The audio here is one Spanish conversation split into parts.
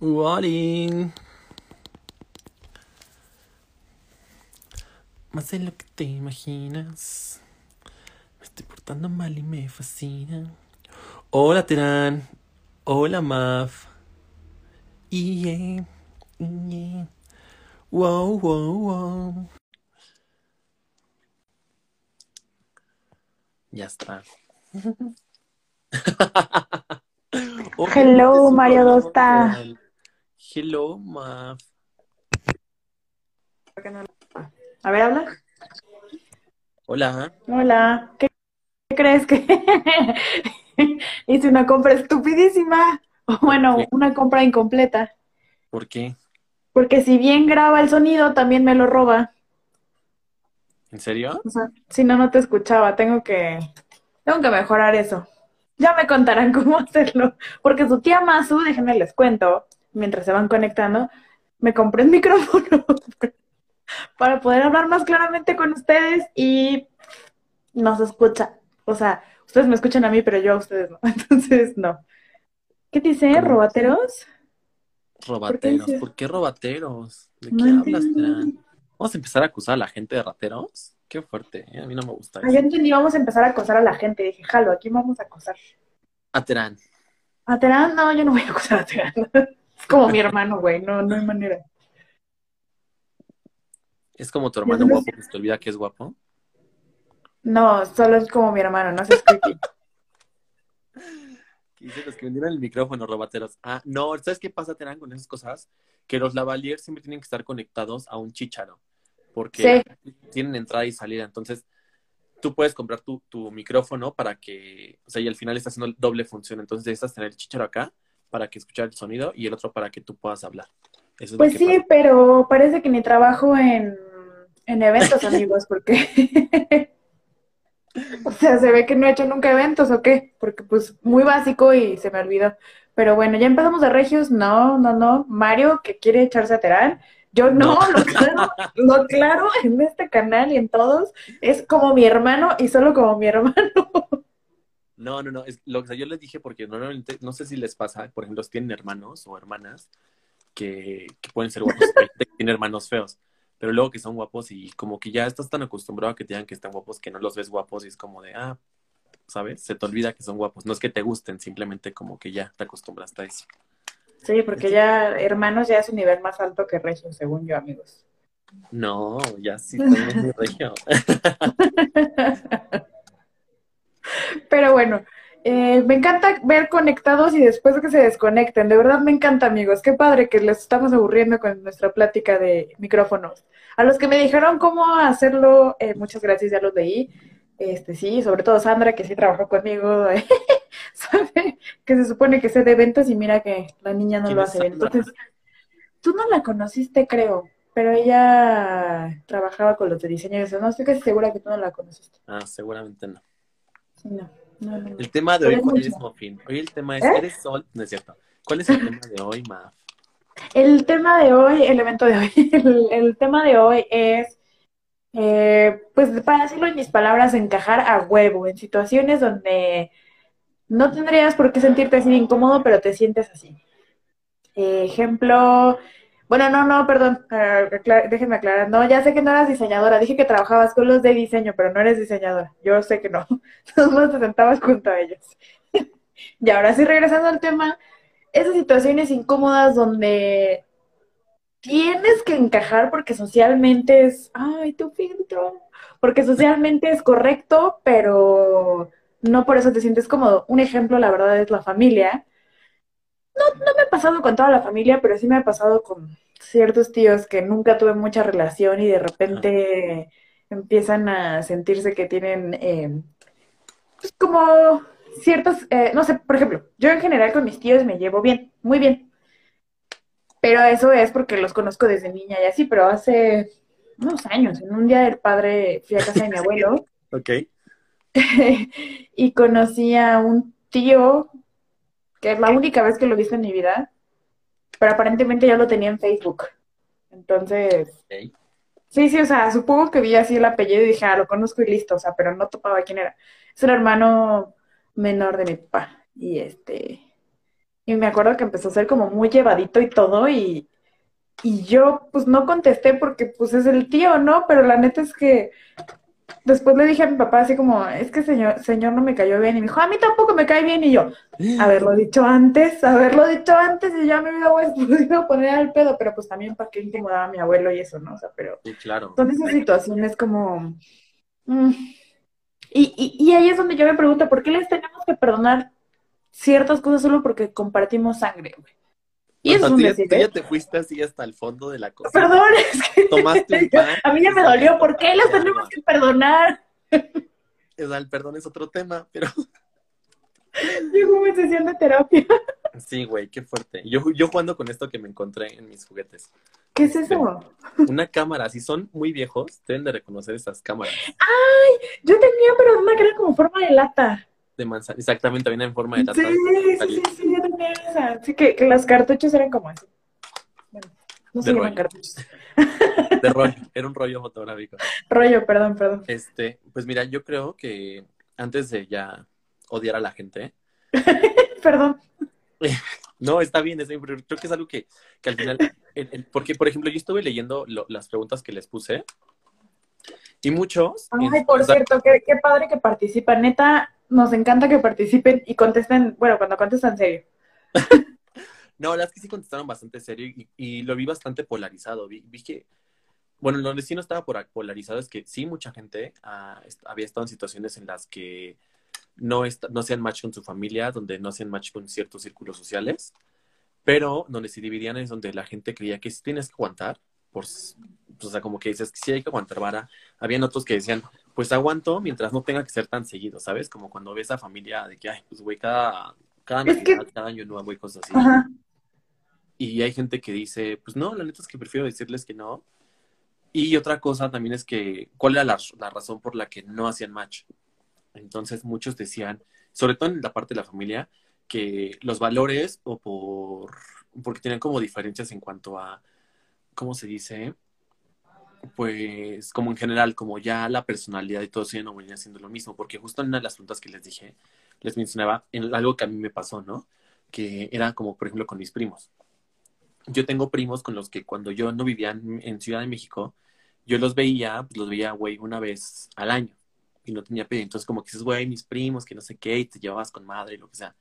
Warning. Más de lo que te imaginas. Me estoy portando mal y me fascina. Hola, Terán. Hola, Maf. Yeah. Yeah. Wow, wow, wow. Ya está. Hello, es Mario Dosta. Hello, Maf. A ver, habla. Hola. Hola. ¿Qué qué crees que hice una compra estupidísima? O bueno, una compra incompleta. ¿Por qué? Porque si bien graba el sonido, también me lo roba. ¿En serio? O sea, si no, no te escuchaba. Tengo que, tengo que mejorar eso. Ya me contarán cómo hacerlo. Porque su tía Masu, déjenme les cuento, mientras se van conectando, me compré un micrófono para poder hablar más claramente con ustedes y no se escucha. O sea, ustedes me escuchan a mí, pero yo a ustedes no. Entonces, no. ¿Qué dice? ¿Cómo? ¿Robateros? ¿Por qué Robateros. ¿Por qué robateros? ¿De No qué hablas. Terán? ¿Vamos a empezar a acusar a la gente de rateros? Qué fuerte, ¿eh? A mí no me gusta Ah, yo eso. entendí, vamos a empezar a acosar a la gente. Dije, jalo, aquí vamos a acosar. A Terán. ¿A Terán? No, yo no voy a acosar a Terán. Es como mi hermano, güey. No, no hay manera. ¿Es como tu hermano guapo que se te olvida que es guapo? No, solo es como mi hermano, no seas creepy. Dice los que vendieron el micrófono, robateros. Ah, no, ¿sabes qué pasa, Terán, con esas cosas? Que los lavaliers siempre tienen que estar conectados a un chícharo. Porque Sí, tienen entrada y salida. Entonces, tú puedes comprar tu, tu micrófono para que, o sea, y al final está haciendo doble función. Entonces, necesitas tener el chícharo acá para que escuchar el sonido y el otro para que tú puedas hablar. Eso es lo pues sí, pasa. pero parece que ni trabajo en, en eventos, amigos, porque, o sea, se ve que no he hecho nunca eventos o qué, porque pues muy básico y se me olvidó. Pero bueno, ya empezamos de Regios, no, no, no. Mario, que quiere echarse a Terán. Yo No, no, lo claro, lo claro en este canal y en todos es como mi hermano y solo como mi hermano. no, no, no. Es, lo que yo les dije porque normalmente, no sé si les pasa, por ejemplo, si tienen hermanos o hermanas que, que pueden ser guapos, que tiene hermanos feos, pero luego que son guapos y como que ya estás tan acostumbrado a que te digan que están guapos que no los ves guapos y es como de, ah, ¿sabes? Se te olvida que son guapos. No es que te gusten, simplemente como que ya te acostumbras a eso. Sí, porque ya hermanos ya es un nivel más alto que Regios, según yo, amigos. No, ya sí, también es regio. Pero bueno, eh, me encanta ver conectados y después que se desconecten. De verdad me encanta, amigos. Qué padre que les estamos aburriendo con nuestra plática de micrófonos. A los que me dijeron cómo hacerlo, eh, muchas gracias, ya los leí. Este, sí, sobre todo Sandra, que sí trabajó conmigo, sabe que se supone que sé de eventos y mira que la niña no ¿Quién lo hace. Sandra? Entonces, tú no la conociste, creo, pero ella trabajaba con los de diseño y eso. No estoy casi segura que tú no la conociste. Ah, seguramente no. No, no. El tema de hoy, ¿cuál es, Mofin? Hoy el tema es, ¿Eh? ¿eres sol? No es cierto. ¿Cuál es el tema de hoy, Maf? El tema de hoy, el evento de hoy, el, el tema de hoy es, eh, pues para decirlo en mis palabras, encajar a huevo en situaciones donde no tendrías por qué sentirte así incómodo, pero te sientes así. Eh, ejemplo, bueno, no, no, perdón, eh, acla- déjenme aclarar, no, ya sé que no eras diseñadora, dije que trabajabas con los de diseño, pero no eres diseñadora, yo sé que no, no te sentabas junto a ellos. Y ahora sí, regresando al tema, esas situaciones incómodas donde tienes que encajar porque socialmente es, ay, tu filtro, porque socialmente es correcto, pero no por eso te sientes cómodo. Un ejemplo, la verdad, es la familia. No me ha pasado con toda la familia, pero sí me ha pasado con ciertos tíos que nunca tuve mucha relación y de repente empiezan a sentirse que tienen, eh, pues como ciertos, eh, no sé, por ejemplo, yo en general con mis tíos me llevo bien, muy bien. Pero eso es porque los conozco desde niña y así, pero hace unos años, en un día del padre fui a casa de mi abuelo Ok. y conocí a un tío que es la única vez que lo he visto en mi vida, pero aparentemente ya lo tenía en Facebook. Entonces, sí, sí, o sea, supongo que vi así el apellido y dije, ah, lo conozco y listo, o sea, pero no topaba quién era. Es el hermano menor de mi papá. Y este, Y me acuerdo que empezó a ser como muy llevadito y todo y, y yo pues no contesté porque pues es el tío, ¿no? Pero la neta es que después le dije a mi papá así como, es que señor, señor no me cayó bien. Y me dijo, a mí tampoco me cae bien. Y yo, haberlo dicho antes, haberlo dicho antes y ya me hubiera podido poner al pedo. Pero pues también para qué incomodaba a mi abuelo y eso, ¿no? O sea, pero Sí, claro. son esas situaciones como... mm, y, y, y ahí es donde yo me pregunto, ¿por qué les tenemos que perdonar ciertas cosas solo porque compartimos sangre, güey? Y O eso sea, es un tú ya, te fuiste así hasta el fondo de la cosa. Perdón, es que Tomaste un pan. a mí ya me dolió. ¿Por qué los tenemos que perdonar? O sea, el perdón es otro tema, pero Yo como en sesión de terapia. sí, güey, qué fuerte. Yo, yo jugando con esto que me encontré en mis juguetes. ¿Qué es eso? Una cámara, si son muy viejos, deben de reconocer esas cámaras Yo tenía, pero una que era como forma de lata. De manzana. Exactamente, vienen en forma de Sí, lata. sí, sí, sí, yo tenía esa. Así que, que los cartuchos eran como así. Bueno, no se llaman cartuchos. De rollo, era un rollo fotográfico. Rollo, perdón, perdón. Este, pues mira, yo creo que antes de ya odiar a la gente, Perdón. no, está bien, está bien, creo que es algo que, que al final, el- el- porque por ejemplo, yo estuve leyendo lo- las preguntas que les puse y muchos, Ay, en- por o sea, cierto, qué, qué padre que participan. Neta, nos encanta que participen y contesten, bueno, cuando contestan serio. No, las que sí contestaron bastante serio y, y lo vi bastante polarizado. Vi, vi que, bueno, donde sí no estaba polarizado es que sí, mucha gente ah, había estado en situaciones en las que no, est- no hacían match con su familia, donde no hacían match con ciertos círculos sociales, pero donde se dividían es donde la gente creía que sí tienes que aguantar, por, o sea, como que dices que sí hay que aguantar vara. Habían otros que decían, pues aguanto mientras no tenga que ser tan seguido, ¿sabes? Como cuando ves a familia de que, ay, pues güey, cada, cada Es que- Navidad, cada año nuevo y cosas así. Ajá. Y hay gente que dice, pues no, la neta es que prefiero decirles que no. Y otra cosa también es que, ¿cuál era la, la razón por la que no hacían match? Entonces muchos decían, sobre todo en la parte de la familia, que los valores o por, porque tenían como diferencias en cuanto a, ¿cómo se dice? Pues como en general, como ya la personalidad y todo eso ya no venía siendo lo mismo, porque justo en una de las preguntas que les dije, les mencionaba en algo que a mí me pasó, ¿no? Que era como, por ejemplo, con mis primos yo tengo primos con los que cuando yo no vivía en, en Ciudad de México, yo los veía, pues los veía, güey, una vez al año y no tenía pedo. Entonces, como que dices, güey, mis primos, que no sé qué, y te llevabas con madre y lo que sea.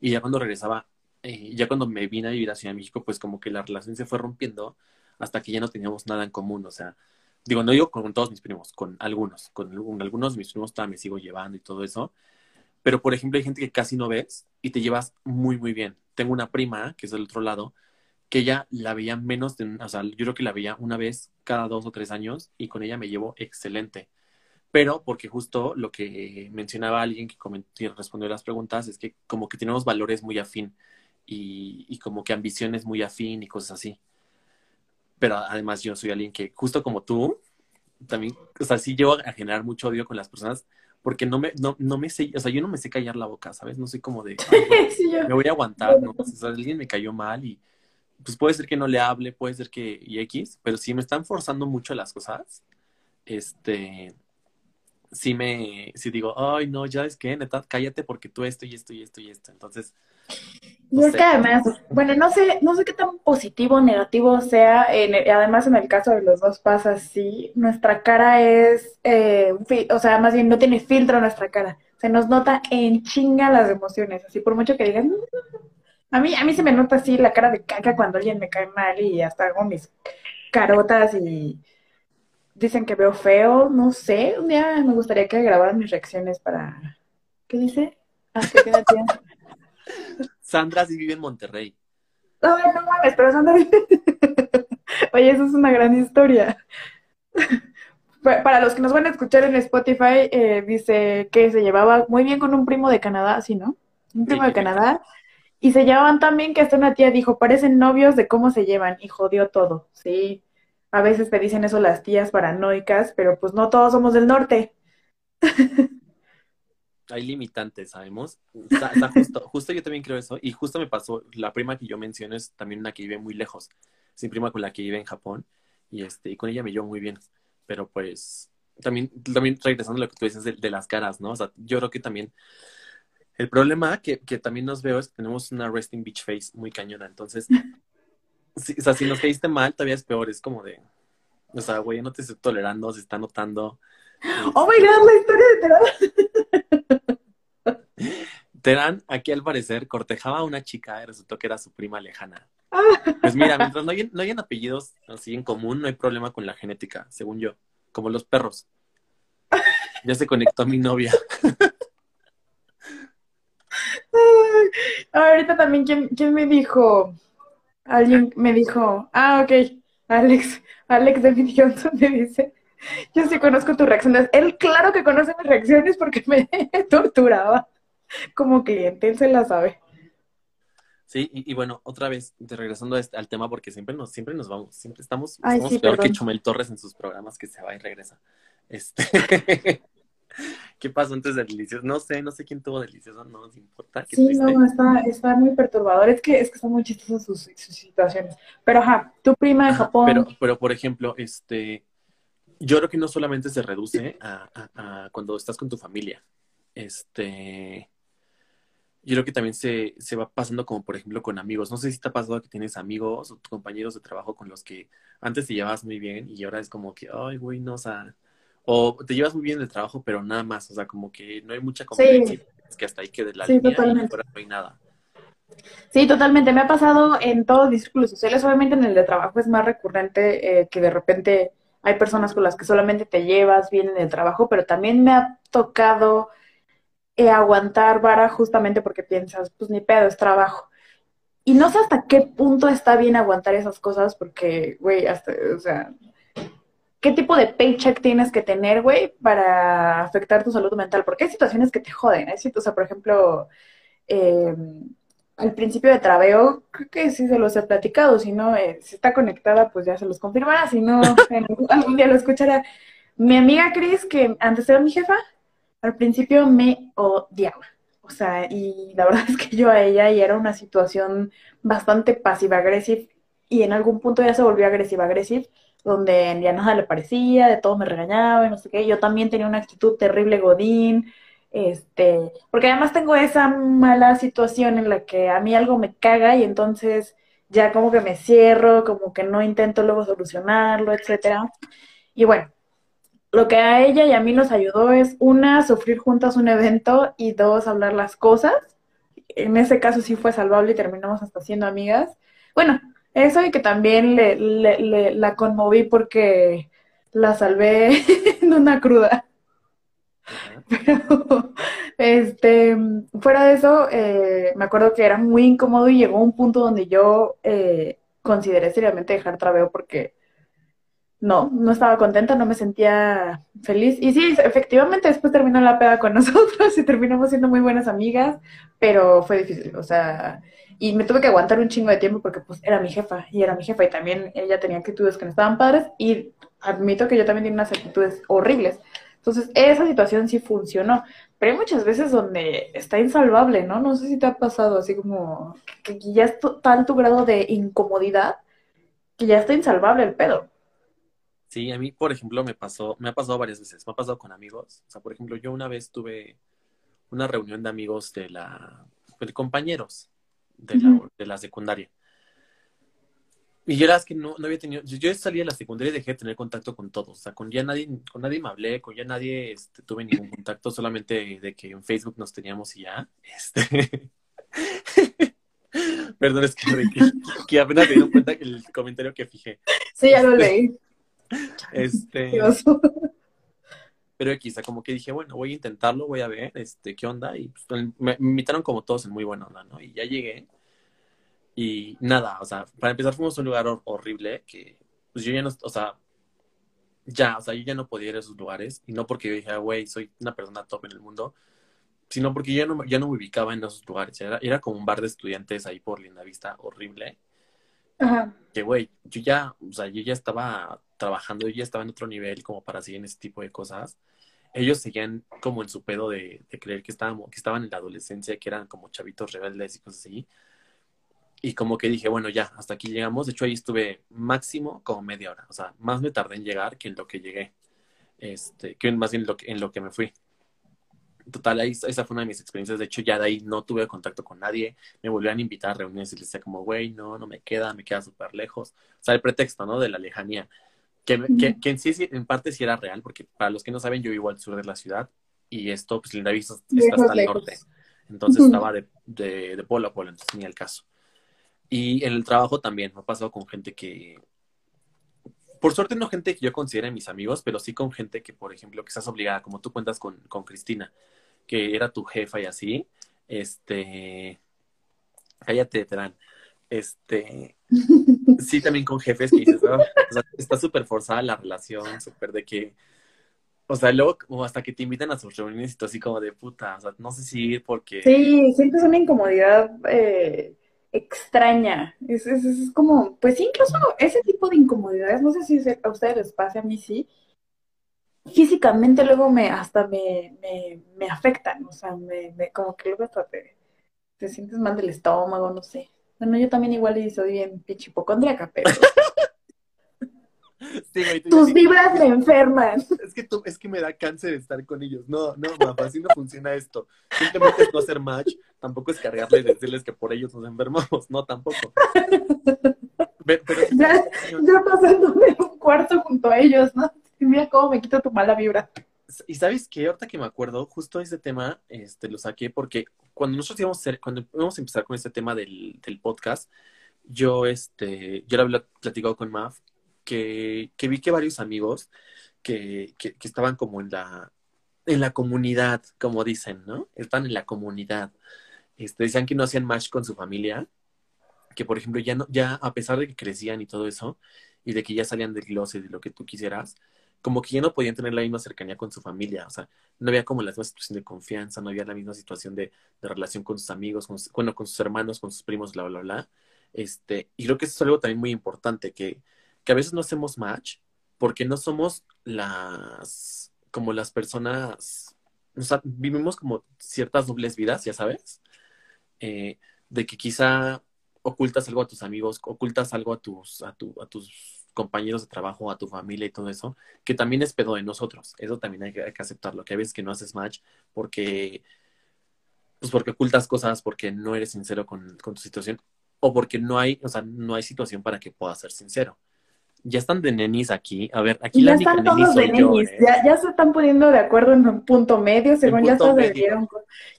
Y ya cuando regresaba, eh, ya cuando me vine a vivir a Ciudad de México, pues como que la relación se fue rompiendo hasta que ya no teníamos nada en común. O sea, digo, no digo con todos mis primos, con algunos. Con, algunos de mis primos todavía me sigo llevando y todo eso. Pero, por ejemplo, hay gente que casi no ves y te llevas muy, muy bien. Tengo una prima, que es del otro lado, que ella la veía menos, o sea, yo creo que la veía una vez cada dos o tres años y con ella me llevo excelente. Pero porque justo lo que mencionaba alguien que respondió las preguntas es que como que tenemos valores muy afín y, y como que ambiciones muy afín y cosas así. Pero además yo soy alguien que justo como tú, también, o sea, sí llevo a generar mucho odio con las personas porque no me, no, no me sé, o sea, yo no me sé callar la boca, ¿sabes? No soy como de, "Ay, güey, Sí, yo. me voy a aguantar, ¿no? O sea, alguien me cayó mal y pues puede ser que no le hable, puede ser que y X, pero si me están forzando mucho las cosas, este, sí me, sí digo, ay, no, ya es que, neta, cállate porque tú esto y esto y esto y esto. Entonces, Y no es sé. que además, bueno, no sé, no sé qué tan positivo o negativo sea, en el- además en el caso de los dos pasa así, nuestra cara es, eh, o sea, más bien no tiene filtro nuestra cara, se nos nota en chinga las emociones, así por mucho que digan, a mí, a mí se me nota así la cara de caca cuando alguien me cae mal y hasta hago mis carotas y dicen que veo feo, no sé, un día me gustaría que grabaran mis reacciones para, ¿qué dice? Ah, que tiene tiempo. Sandra sí vive en Monterrey. Ay, no mames, pero Sandra. Oye, eso es una gran historia. Pa- Para los que nos van a escuchar en Spotify, eh, dice que se llevaba muy bien con un primo de Canadá, ¿sí, no? Un primo Sí, de. Canadá. Y se llevaban tan bien que hasta una tía dijo, parecen novios de cómo se llevan, y jodió todo. Sí, a veces te dicen eso las tías paranoicas, pero pues no todos somos del norte. Hay limitantes, sabemos. Está, está justo, yo también creo eso. Y justo me pasó, la prima que yo menciono es también una que vive muy lejos. Es prima con la que vive en Japón. Y este, y con ella me llevo muy bien. Pero pues, también, también regresando a lo que tú dices de, las caras, ¿no? O sea, yo creo que también El problema que, que también nos veo es que tenemos una resting beach face muy cañona. Entonces, o sea, si nos caíste mal, todavía es peor. Es como de, o sea, güey, no te estoy tolerando, se está notando. Oh my god, la historia de Terán. Terán, aquí al parecer, cortejaba a una chica y resultó que era su prima lejana. Pues mira, mientras no hayan, no hayan apellidos así en común, no hay problema con la genética, según yo. Como los perros. Ya se conectó a mi novia. Ahorita también, ¿quién, quién me dijo? Alguien me dijo, ah, ok, Alex, Alex David Johnson me dice, yo sí conozco tus reacciones. Él claro que conoce mis reacciones porque me torturaba como cliente, él se la sabe. Sí, y, y bueno, otra vez, de- regresando este- al tema, porque siempre nos, siempre nos vamos, siempre estamos, Ay, sí, peor que. Chumel Torres en sus programas, que se va y regresa. Este, ¿qué pasó antes de Delicioso? No sé, no sé quién tuvo Delicioso, no nos importa, Sí, triste. no, está, está muy perturbador. Es que, es que son muy chistosas sus, sus situaciones. Pero ajá, tu prima de Ajá, Japón. pero, pero, por ejemplo, este, yo creo que no solamente se reduce a, a- a cuando estás con tu familia. Este, yo creo que también se, se va pasando como, por ejemplo, con amigos. No sé si te ha pasado que tienes amigos o compañeros de trabajo con los que antes te llevabas muy bien y ahora es como que, ay, güey, no, o sea, o te llevas muy bien de trabajo, pero nada más, o sea, como que no hay mucha convivencia. Es que hasta ahí quede la Sí, línea y totalmente. fuera no hay nada. Sí, totalmente. Me ha pasado en todos mis círculos sociales. Obviamente en el de trabajo es más recurrente eh, que de repente hay personas con las que solamente te llevas bien en el trabajo, pero también me ha tocado eh, aguantar vara justamente porque piensas, pues ni pedo, es trabajo. Y no sé hasta qué punto está bien aguantar esas cosas porque, güey, hasta, o sea, ¿qué tipo de paycheck tienes que tener, güey, para afectar tu salud mental? Porque hay situaciones que te joden, ¿eh? O sea, por ejemplo, eh, al principio de Traveo, creo que sí se los he platicado, si no, eh, si está conectada, pues ya se los confirmará, si no, algún día lo escuchará. Mi amiga Cris, que antes era mi jefa, al principio me odiaba. O sea, y la verdad es que yo a ella y era una situación bastante pasiva-agresiva y en algún punto ya se volvió agresiva-agresiva, donde ya nada le parecía, de todo me regañaba y no sé qué. Yo también tenía una actitud terrible godín, este, porque además tengo esa mala situación en la que a mí algo me caga y entonces ya como que me cierro, como que no intento luego solucionarlo, etcétera. Y bueno, lo que a ella y a mí nos ayudó es, una, sufrir juntas un evento y dos, hablar las cosas. En ese caso sí fue salvable y terminamos hasta siendo amigas. Bueno, eso y que también le, le- le- la conmoví porque la salvé en una cruda. Pero, este, fuera de eso, eh, me acuerdo que era muy incómodo y llegó un punto donde yo eh, consideré seriamente dejar Traveo porque no, no estaba contenta, no me sentía feliz. Y sí, efectivamente, después terminó la peda con nosotros y terminamos siendo muy buenas amigas, pero fue difícil, o sea, y me tuve que aguantar un chingo de tiempo porque pues era mi jefa y era mi jefa y también ella tenía actitudes que no estaban padres y admito que yo también tenía unas actitudes horribles. Entonces, esa situación sí funcionó, pero hay muchas veces donde está insalvable, ¿no? No sé si te ha pasado así como que ya es tal tu grado de incomodidad que ya está insalvable el pedo. Sí, a mí, por ejemplo, me pasó, me ha pasado varias veces, me ha pasado con amigos. O sea, por ejemplo, yo una vez tuve una reunión de amigos de la, de compañeros de la, de la secundaria. Y yo era es que no, no había tenido, yo, yo salí de la secundaria y dejé de tener contacto con todos. O sea, con ya nadie, con nadie me hablé, con ya nadie este, tuve ningún contacto, solamente de que en Facebook nos teníamos y ya. Este. Perdón, es que, que, que apenas me di cuenta el comentario que fijé. Sí, ya lo leí. Este. Pero quizá como que dije, bueno, voy a intentarlo, voy a ver, este, qué onda. Y pues, me, me invitaron como todos en muy buena onda, ¿no? Y ya llegué. Y nada, o sea, para empezar fuimos a un lugar hor- horrible que, pues yo ya no, o sea, ya, o sea, yo ya no podía ir a esos lugares. Y no porque yo dije, "Ah, güey, soy una persona top en el mundo, sino porque yo ya no, ya no me ubicaba en esos lugares. Era, era como un bar de estudiantes ahí por Lindavista, horrible. Ajá. Que, güey, yo ya, o sea, yo ya estaba trabajando, yo ya estaba en otro nivel como para seguir en ese tipo de cosas. Ellos seguían como en su pedo de, creer que, estábamos, que estaban en la adolescencia, que eran como chavitos rebeldes y cosas así. Y como que dije, bueno, ya, hasta aquí llegamos. De hecho, ahí estuve máximo como media hora. O sea, más me tardé en llegar que en lo que llegué. Este, que más bien en lo que, en lo que me fui. Total, ahí, esa fue una de mis experiencias. De hecho, ya de ahí no tuve contacto con nadie. Me volvían a invitar a reuniones y les decía como, güey, no, no me queda, me queda súper lejos. O sea, el pretexto, ¿no? De la lejanía. Que, que, que, en sí, en parte sí era real, porque para los que no saben, yo vivo al sur de la ciudad y esto, pues Linda Vista está hasta el norte. Entonces estaba de, de, de polo a polo, entonces ni el caso. Y en el trabajo también, me ha pasado con gente que, por suerte no gente que yo considere mis amigos, pero sí con gente que, por ejemplo, que estás obligada, como tú cuentas con, con Cristina, que era tu jefa y así, este, cállate, dan este, sí también con jefes que dices, oh, o sea, está súper forzada la relación, súper de que, o sea, luego como hasta que te invitan a sus reuniones y tú así como de puta, o sea, no sé si ir porque... Sí, sientes una incomodidad eh, extraña. Es, es, es, como, pues incluso ese tipo de incomodidades, no sé si a ustedes les pasa, a mí sí. Físicamente luego me, hasta me, me, me afectan, o sea, me, me, como que luego hasta te, te sientes mal del estómago, no sé. Bueno, yo también igual soy bien pichipocondriaca, pero... Sí, güey, Tus vibras me enferman. Es que, tú, es que me da cáncer estar con ellos. No, no, mamá, así no funciona esto. Simplemente es no hacer match. Tampoco es cargarles y decirles que por ellos nos enfermamos. No, tampoco. Pero, pero ya, ya pasándome un cuarto junto a ellos, ¿no? Mira cómo me quito tu mala vibra. Y sabes qué, ahorita que me acuerdo, justo ese tema, este, lo saqué porque cuando nosotros íbamos a, hacer, cuando íbamos a empezar con este tema del, del podcast, yo, este, yo lo había platicado con Maf, que, que vi que varios amigos que, que, que, estaban como en la, en la comunidad, como dicen, ¿no? Están en la comunidad. Este, decían que no hacían match con su familia, que por ejemplo ya no, ya a pesar de que crecían y todo eso, y de que ya salían del closet y lo que tú quisieras, como que ya no podían tener la misma cercanía con su familia, o sea, no había como la misma situación de confianza, no había la misma situación de, de relación con sus amigos, con, bueno, con sus hermanos, con sus primos, bla, bla, bla. Este, y creo que eso es algo también muy importante, que, que a veces no hacemos match porque no somos las, como las personas, o sea, vivimos como ciertas dobles vidas, ya sabes, eh, de que quizá ocultas algo a tus amigos, ocultas algo a tus, a, tu, a tus compañeros de trabajo, a tu familia y todo eso, que también es pedo de nosotros. Eso también hay que, hay que aceptarlo, que a veces que no haces match porque, pues porque ocultas cosas, porque no eres sincero con, con tu situación, o porque no hay, o sea, no hay situación para que puedas ser sincero. Ya están de nenis aquí. A ver, aquí ya están todos de nenis. ¿eh? ya, ya, se están poniendo de acuerdo en un punto medio, según ya se dieron.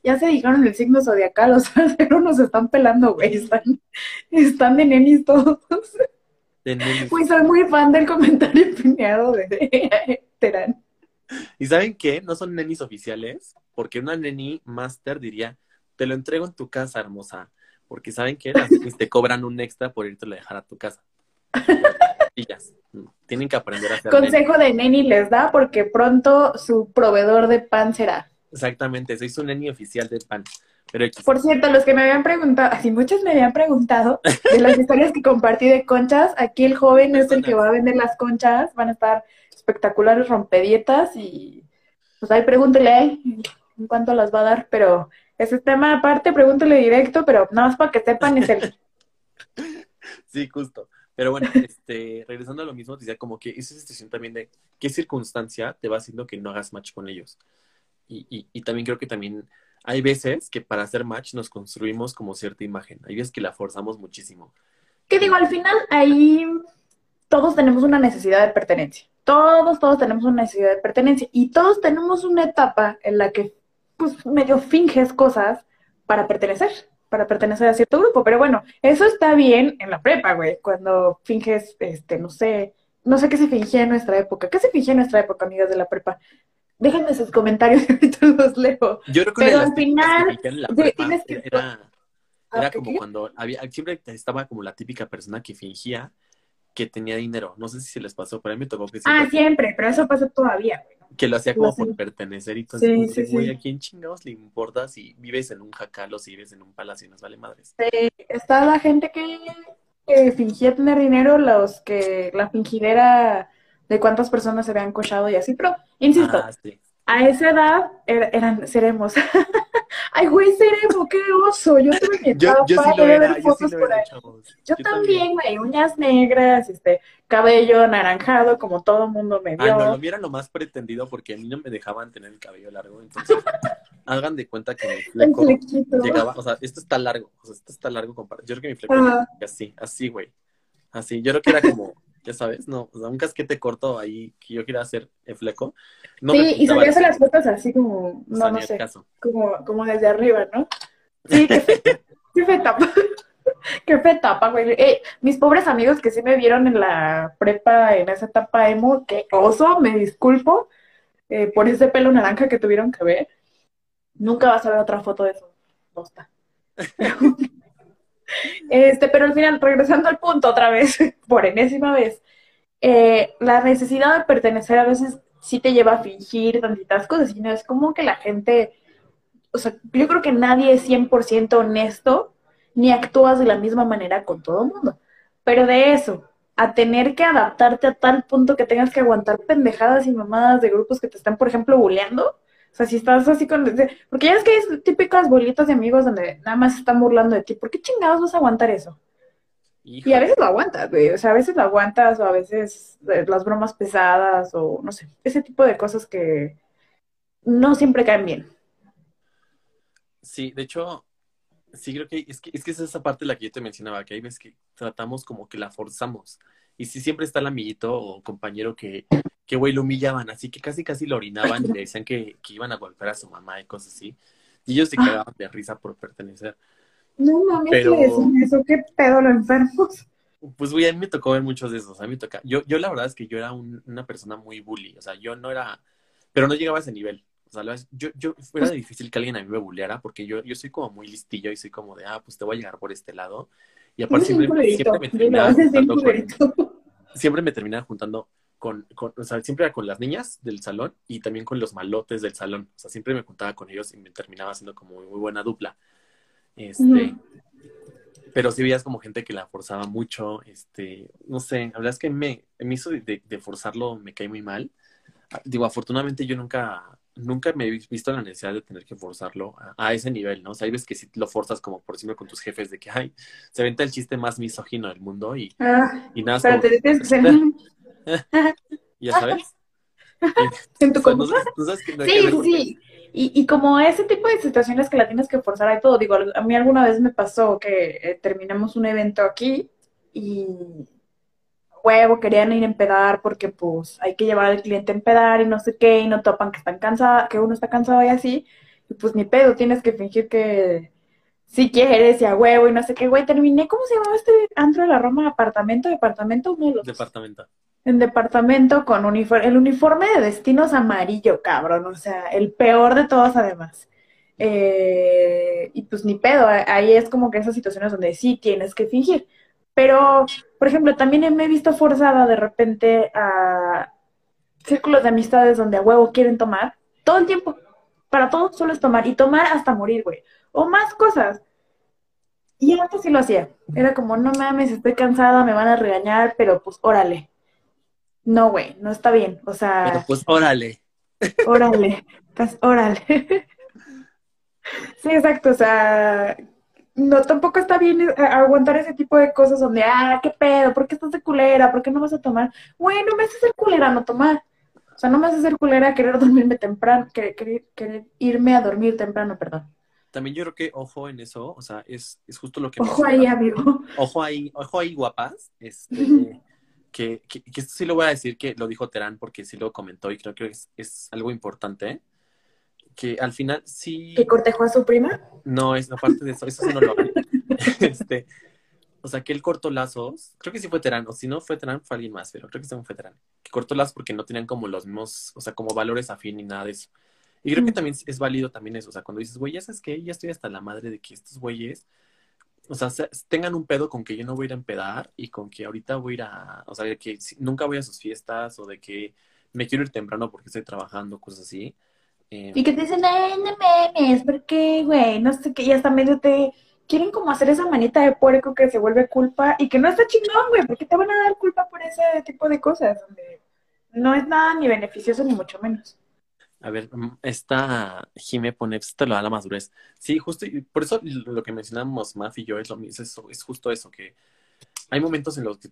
Ya se dijeron el signo zodiacal, o sea, pero nos están pelando, güey. Están, están de nenis todos. Pues soy muy fan del comentario pineado de Terán. ¿Y saben qué? No son nenis oficiales, porque una neni master diría, te lo entrego en tu casa, hermosa. Porque saben que las nenis te cobran un extra por irte a dejar a tu casa. Y ya, tienen que aprender a hacer. Consejo de neni les da porque pronto su proveedor de pan será. Exactamente, soy su neni oficial de pan. Por cierto, los que me habían preguntado, así muchos me habían preguntado de las historias que compartí de conchas, aquí el joven es el que va a vender las conchas, van a estar espectaculares rompedietas y pues ahí pregúntele a él en cuánto las va a dar, pero ese tema aparte, pregúntele directo, pero nada más para que sepan es el... Sí, justo. Pero bueno, este, regresando a lo mismo, decía como que esa situación también de qué circunstancia te va haciendo que no hagas match con ellos. Y, y, y también creo que también hay veces que para hacer match nos construimos como cierta imagen. Hay veces que la forzamos muchísimo. Que digo, al final ahí todos tenemos una necesidad de pertenencia. Todos, todos tenemos una necesidad de pertenencia. Y todos tenemos una etapa en la que, pues, medio finges cosas para pertenecer, para pertenecer a cierto grupo. Pero bueno, eso está bien en la prepa, güey. Cuando finges, este, no sé, no sé qué se fingía en nuestra época. ¿Qué se fingía en nuestra época, amigas de la prepa? Déjenme sus comentarios ahorita los leo. Yo creo que Pero al final, tienes que... Era, era como cuando había, siempre estaba como la típica persona que fingía que tenía dinero. No sé si se les pasó, pero a mí me tocó que siempre... Ah, siempre, pero eso pasa todavía, güey. Que lo hacía como por pertenecer y entonces, sí, sí, güey, ¿a quién chingados le importa si vives en un jacal o si vives en un palacio nos vale madres? Sí, está la gente que, que fingía tener dinero, los que la fingidera de cuántas personas se habían cochado y así, pero insisto, ah, a esa edad er, eran seremos. Ay, güey, seremos, qué oso. Yo tuve mi etapa, yo, yo sí era, yo, sí lo era, yo, también, güey, uñas negras, este, cabello anaranjado, como todo el mundo me vio. Ah, no, lo mío lo más pretendido porque a mí no me dejaban tener el cabello largo, entonces hagan de cuenta que mi fleco llegaba, o sea, esto está largo, o sea, esto está largo comparado. Yo creo que mi fleco llegaba así, así, güey. Así, yo creo que era como, ya sabes, no, o sea, un casquete corto ahí que yo quería hacer el fleco. No Sí, y salías las fotos así como, no, no sé, como, como desde arriba, ¿no? Sí, qué fe, qué fe tapa. Qué fe tapa, güey. Mis pobres amigos que sí me vieron en la prepa, en esa etapa emo, qué oso, me disculpo eh, por ese pelo naranja que tuvieron que ver. Nunca vas a ver otra foto de eso. Posta. Este, pero al final, regresando al punto otra vez, por enésima vez, eh, la necesidad de pertenecer a veces sí te lleva a fingir tantitas cosas, y no es como que la gente, o sea, yo creo que nadie es 100% honesto, ni actúas de la misma manera con todo el mundo, pero de eso, a tener que adaptarte a tal punto que tengas que aguantar pendejadas y mamadas de grupos que te están, por ejemplo, bulleando, o sea, si estás así con... Porque ya es que hay típicas bolitas de amigos donde nada más están burlando de ti. ¿Por qué chingados vas a aguantar eso? Y a veces lo aguantas, güey. O sea, a veces lo aguantas o a veces eh, las bromas pesadas o no sé. Ese tipo de cosas que no siempre caen bien. Sí, de hecho, sí creo que es que es que es esa parte la que yo te mencionaba, que hay veces que tratamos como que la forzamos. Y sí siempre está el amiguito o compañero que, que güey, lo humillaban, así que casi casi lo orinaban y le decían que, que iban a golpear a su mamá y cosas así. Y ellos se cagaban de risa por pertenecer. No mames, Pero- ¿qué dicen eso? ¿Qué pedo lo enfermos? Pues güey, a mí me tocó ver muchos de esos, a mí me toca. Yo, yo la verdad es que yo era un- una persona muy bully, o sea, yo no era, pero no llegaba a ese nivel. O sea, la yo, yo, era difícil que alguien a mí me bulleara porque yo, yo soy como muy listillo y soy como de, ah, pues te voy a llegar por este lado. Y aparte siempre, me terminaba juntando con, siempre me terminaba juntando con, con, o sea, siempre era con las niñas del salón y también con los malotes del salón. O sea, siempre me juntaba con ellos y me terminaba haciendo como muy buena dupla. Este, pero sí veías como gente que la forzaba mucho, este, no sé, la verdad es que me, me hizo de, de- de forzarlo, me cae muy mal. Ah, Digo, afortunadamente yo nunca, nunca me he visto la necesidad de tener que forzarlo a, a ese nivel, ¿no? O sea, hay veces que si lo forzas como por encima con tus jefes de que, ay, se venta el chiste más misógino del mundo y, Ah, y nada, pero como, te que ser ya sabes. en tu O sea, no, compu. sabes- no sabes que no hay Sí, que sí, sí. Y, y como ese tipo de situaciones que la tienes que forzar hay todo, digo, a mí alguna vez me pasó que eh, terminamos un evento aquí y huevo, querían ir a empedar porque pues hay que llevar al cliente a empedar y no sé qué, y no topan que están cansados, que uno está cansado y así, y pues ni pedo, tienes que fingir que sí quieres y a huevo y no sé qué, güey, terminé, ¿cómo se llamaba este antro de la Roma? ¿Apartamento? ¿Departamento? Uno de los. Departamento. En departamento con uniforme, el uniforme de destinos amarillo, cabrón, o sea, el peor de todos además. Eh, y pues ni pedo, ahí es como que esas situaciones donde sí tienes que fingir. Pero, por ejemplo, también me he visto forzada de repente a círculos de amistades donde a huevo quieren tomar todo el tiempo. Para todo solo es tomar y tomar hasta morir, güey. O más cosas. Y antes sí lo hacía. Era como, no mames, estoy cansada, me van a regañar, pero pues órale. No, güey, no está bien. O Pero sea, pues, órale. órale, pues órale. Sí, exacto. O sea, no, tampoco está bien eh, aguantar ese tipo de cosas donde, ah, qué pedo, ¿por qué estás de culera? ¿Por qué no vas a tomar? Güey, no me haces ser culera no tomar. O sea, no me haces ser culera querer dormirme temprano, querer, querer, querer irme a dormir temprano, perdón. También yo creo que ojo en eso, o sea, es, es justo lo que Ojo ahí, amigo. Ojo ahí, ojo ahí, guapas. Este, que, que, que esto sí lo voy a decir que lo dijo Terán porque sí lo comentó y creo que es, es algo importante. Que al final sí. ¿Que cortejó a su prima? No, es aparte de eso, eso sí no lo hagan. Este, o sea, que él cortó lazos, creo que sí fue Terán, o si no fue Terán, fue alguien más, pero creo que sí fue Terán. Que cortó lazos porque no tenían como los mismos, o sea, como valores afín ni nada de eso. Y creo que también es válido también eso, o sea, cuando dices, güey, ya sabes que ya estoy hasta la madre de que estos güeyes, o sea, se- tengan un pedo con que yo no voy a ir a empedar y con que ahorita voy a ir a, o sea, de que nunca voy a sus fiestas o de que me quiero ir temprano porque estoy trabajando, cosas así. Eh, Y que te dicen, ay, no memes, ¿por qué, güey? No sé qué, y hasta medio te quieren como hacer esa manita de puerco que se vuelve culpa y que no está chingón, güey, porque te van a dar culpa por ese tipo de cosas, donde no es nada ni beneficioso ni mucho menos. A ver, mm, esta Jime pone, pues, te lo da la madurez. Sí, justo, y por eso lo que mencionamos Maf y yo es lo mismo, es, eso, es justo eso, que hay momentos en los que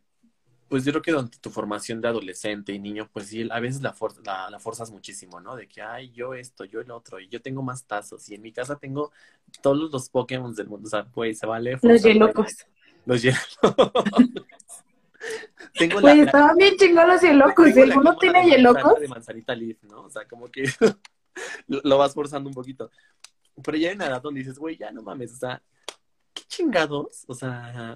pues yo creo que durante tu formación de adolescente y niño, pues sí, a veces la, la, la, forzas muchísimo, ¿no? De que, ay, yo esto, yo el otro, y yo tengo más tazos, y en mi casa tengo todos los Pokémon del mundo, o sea, pues se vale. Los hielocos. Los hielocos. tengo pues la, estaban bien chingados los hielocos, ¿y alguno tiene hielocos? De manzanita leaf, ¿no? O sea, como que lo vas forzando un poquito. Pero ya hay una edad donde dices, güey, ya no mames, o sea, ¿qué chingados? O sea,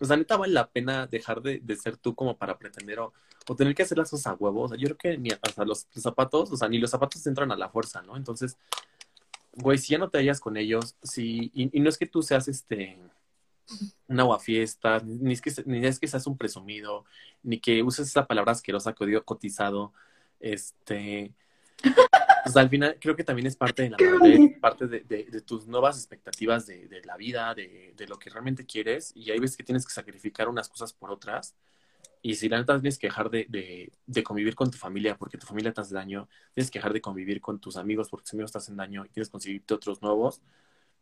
o sea, neta vale la pena dejar de, ser tú como para pretender o, tener que hacer las cosas a huevo. O sea, yo creo que ni hasta los, zapatos, o sea, ni los zapatos entran a la fuerza, ¿no? Entonces, güey, si ya no te hallas con ellos, si, y, no es que tú seas este una aguafiesta, ni es que ni es que seas un presumido, ni que uses esa palabra asquerosa que odio cotizado, este pues al final creo que también es parte de la parte de, tus nuevas expectativas de, la vida, de, lo que realmente quieres, y hay veces que tienes que sacrificar unas cosas por otras. Y si la neta tienes que dejar de, convivir con tu familia porque tu familia te hace daño, tienes que dejar de convivir con tus amigos porque tus amigos te hacen daño y tienes que conseguirte otros nuevos,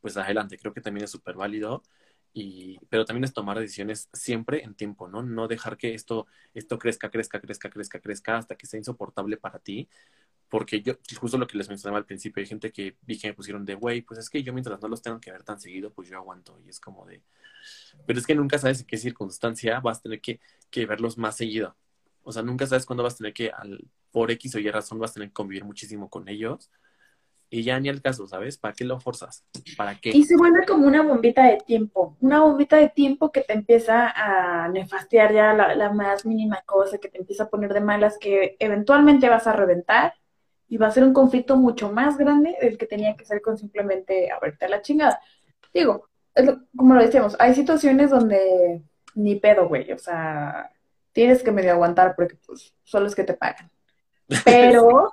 pues adelante, creo que también es súper válido. Y, pero también es tomar decisiones siempre en tiempo, ¿no? No dejar que esto, esto crezca, crezca, crezca, crezca, crezca hasta que sea insoportable para ti, porque yo, justo lo que les mencionaba al principio, hay gente que vi que me pusieron de, güey, pues es que yo mientras no los tengo que ver tan seguido, pues yo aguanto. Y es como de, pero es que nunca sabes en qué circunstancia vas a tener que, que verlos más seguido. O sea, nunca sabes cuándo vas a tener que, al, por X o Y razón, vas a tener que convivir muchísimo con ellos. Y ya ni al caso, ¿sabes? ¿Para qué lo forzas? ¿Para qué? Y se vuelve como una bombita de tiempo, una bombita de tiempo que te empieza a nefastear ya la, la más mínima cosa, que te empieza a poner de malas, que eventualmente vas a reventar y va a ser un conflicto mucho más grande del que tenía que ser con simplemente abrirte la chingada. Digo, como lo decíamos, hay situaciones donde ni pedo, güey, o sea, tienes que medio aguantar porque pues solo es que te pagan. Pero,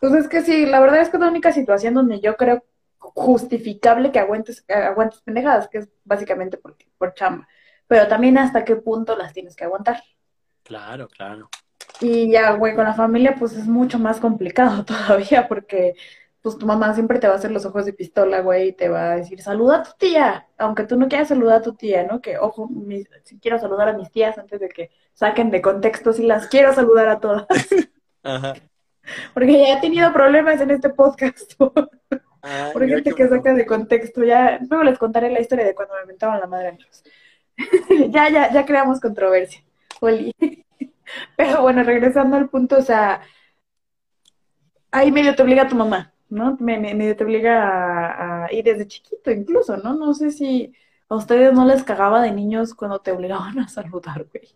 pues es que sí, la verdad es que es la única situación donde yo creo justificable que aguantes, aguantes pendejadas, que es básicamente por, por chamba. Pero también hasta qué punto las tienes que aguantar. Claro, claro. Y ya, güey, con la familia pues es mucho más complicado todavía porque pues tu mamá siempre te va a hacer los ojos de pistola, güey, y te va a decir, saluda a tu tía, aunque tú no quieras saludar a tu tía, ¿no? Que, ojo, si quiero saludar a mis tías antes de que saquen de contexto, si las quiero saludar a todas. Ajá. Porque ya he tenido problemas en este podcast por, gente que saca de contexto. Ya, luego les contaré la historia de cuando me inventaban la madre ya, ya, ya creamos controversia. Oli. Pero bueno, regresando al punto, o sea, ahí medio te obliga a tu mamá, ¿no? medio te obliga a, ir desde chiquito incluso, ¿no? No sé si a ustedes no les cagaba de niños cuando te obligaban a saludar, güey.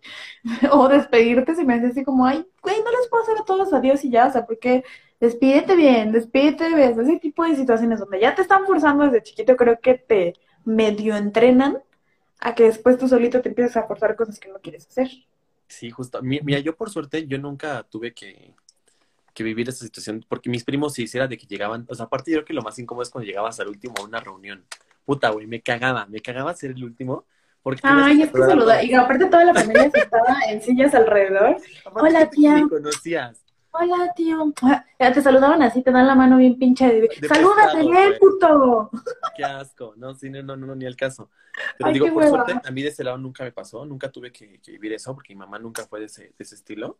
o despedirte se me hace así como, ay, güey, no les puedo hacer a todos adiós y ya, o sea, porque despídete bien, despídete bien, ese tipo de situaciones donde ya te están forzando desde chiquito, creo que te medio entrenan a que después tú solito te empieces a forzar cosas que no quieres hacer. Sí, justo. Mira, yo por suerte, yo nunca tuve que, vivir esa situación, porque mis primos sí hiciera de que llegaban, o sea, aparte yo creo que lo más incómodo es cuando llegabas al último a una reunión. Puta, güey, me cagaba, me cagaba ser el último. Porque Ay, es que saluda. Y aparte toda la familia estaba en sillas alrededor. Hola, tía. Me conocías. Hola, tío. Ya te saludaban así, te dan la mano bien pinche. De... ¡Salúdate, bien, puto! Qué asco. No, sí, no, no, no, ni el caso. Pero digo, por suerte, a mí de ese lado nunca me pasó. Nunca tuve que, vivir eso, porque mi mamá nunca fue de ese, de ese estilo.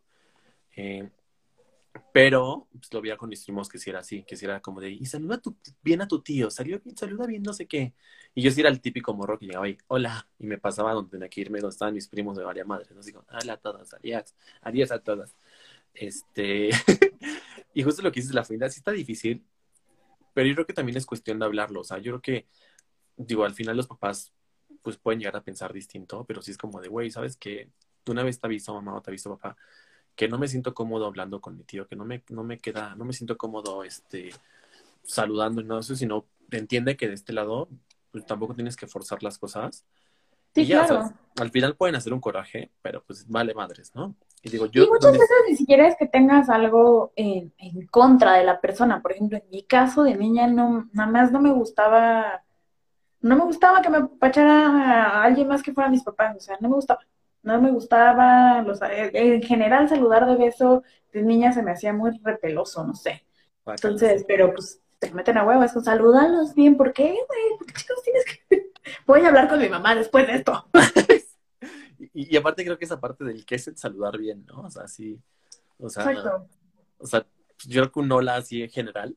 Eh, pero pues, lo veía con mis primos que si era así, que si era como de, y saluda tu, bien a tu tío, salió bien, saluda bien, no sé qué. Y yo sí era el típico morro que llegaba ahí, hola, y me pasaba donde tenía que irme, donde estaban mis primos de varias madres. Entonces digo, hola a todas, adiós, adiós a todas. Este, y justo lo que dices, la familia sí está difícil, pero yo creo que también es cuestión de hablarlo. O sea, yo creo que, digo, al final los papás pues pueden llegar a pensar distinto, pero sí es como de, güey, ¿sabes qué? Una vez te aviso mamá o te aviso papá que no me siento cómodo hablando con mi tío, que no me, no me queda, no me siento cómodo este, saludando, no sé, sino entiende que de este lado pues, tampoco tienes que forzar las cosas. Sí, claro. al final pueden hacer un coraje, pero pues vale madres, ¿no? Y, digo, yo, muchas veces ni siquiera es que tengas algo en, en, contra de la persona. Por ejemplo, en mi caso de niña, no, nada más no me gustaba, no me gustaba que me pachara a alguien más que fuera mis papás. O sea, no me gustaba. No me gustaba, los, en general saludar de beso de niña se me hacía muy repeloso, no sé. Entonces, pero pues te meten a huevo, es con saludarlos bien, ¿por qué, güey? ¿Por qué chicos tienes que...? Voy a hablar con mi mamá después de esto. Y, y aparte creo que esa parte del que es el saludar bien, ¿no? O sea, sí. O sea, Exacto. o sea, yo creo que un hola así en general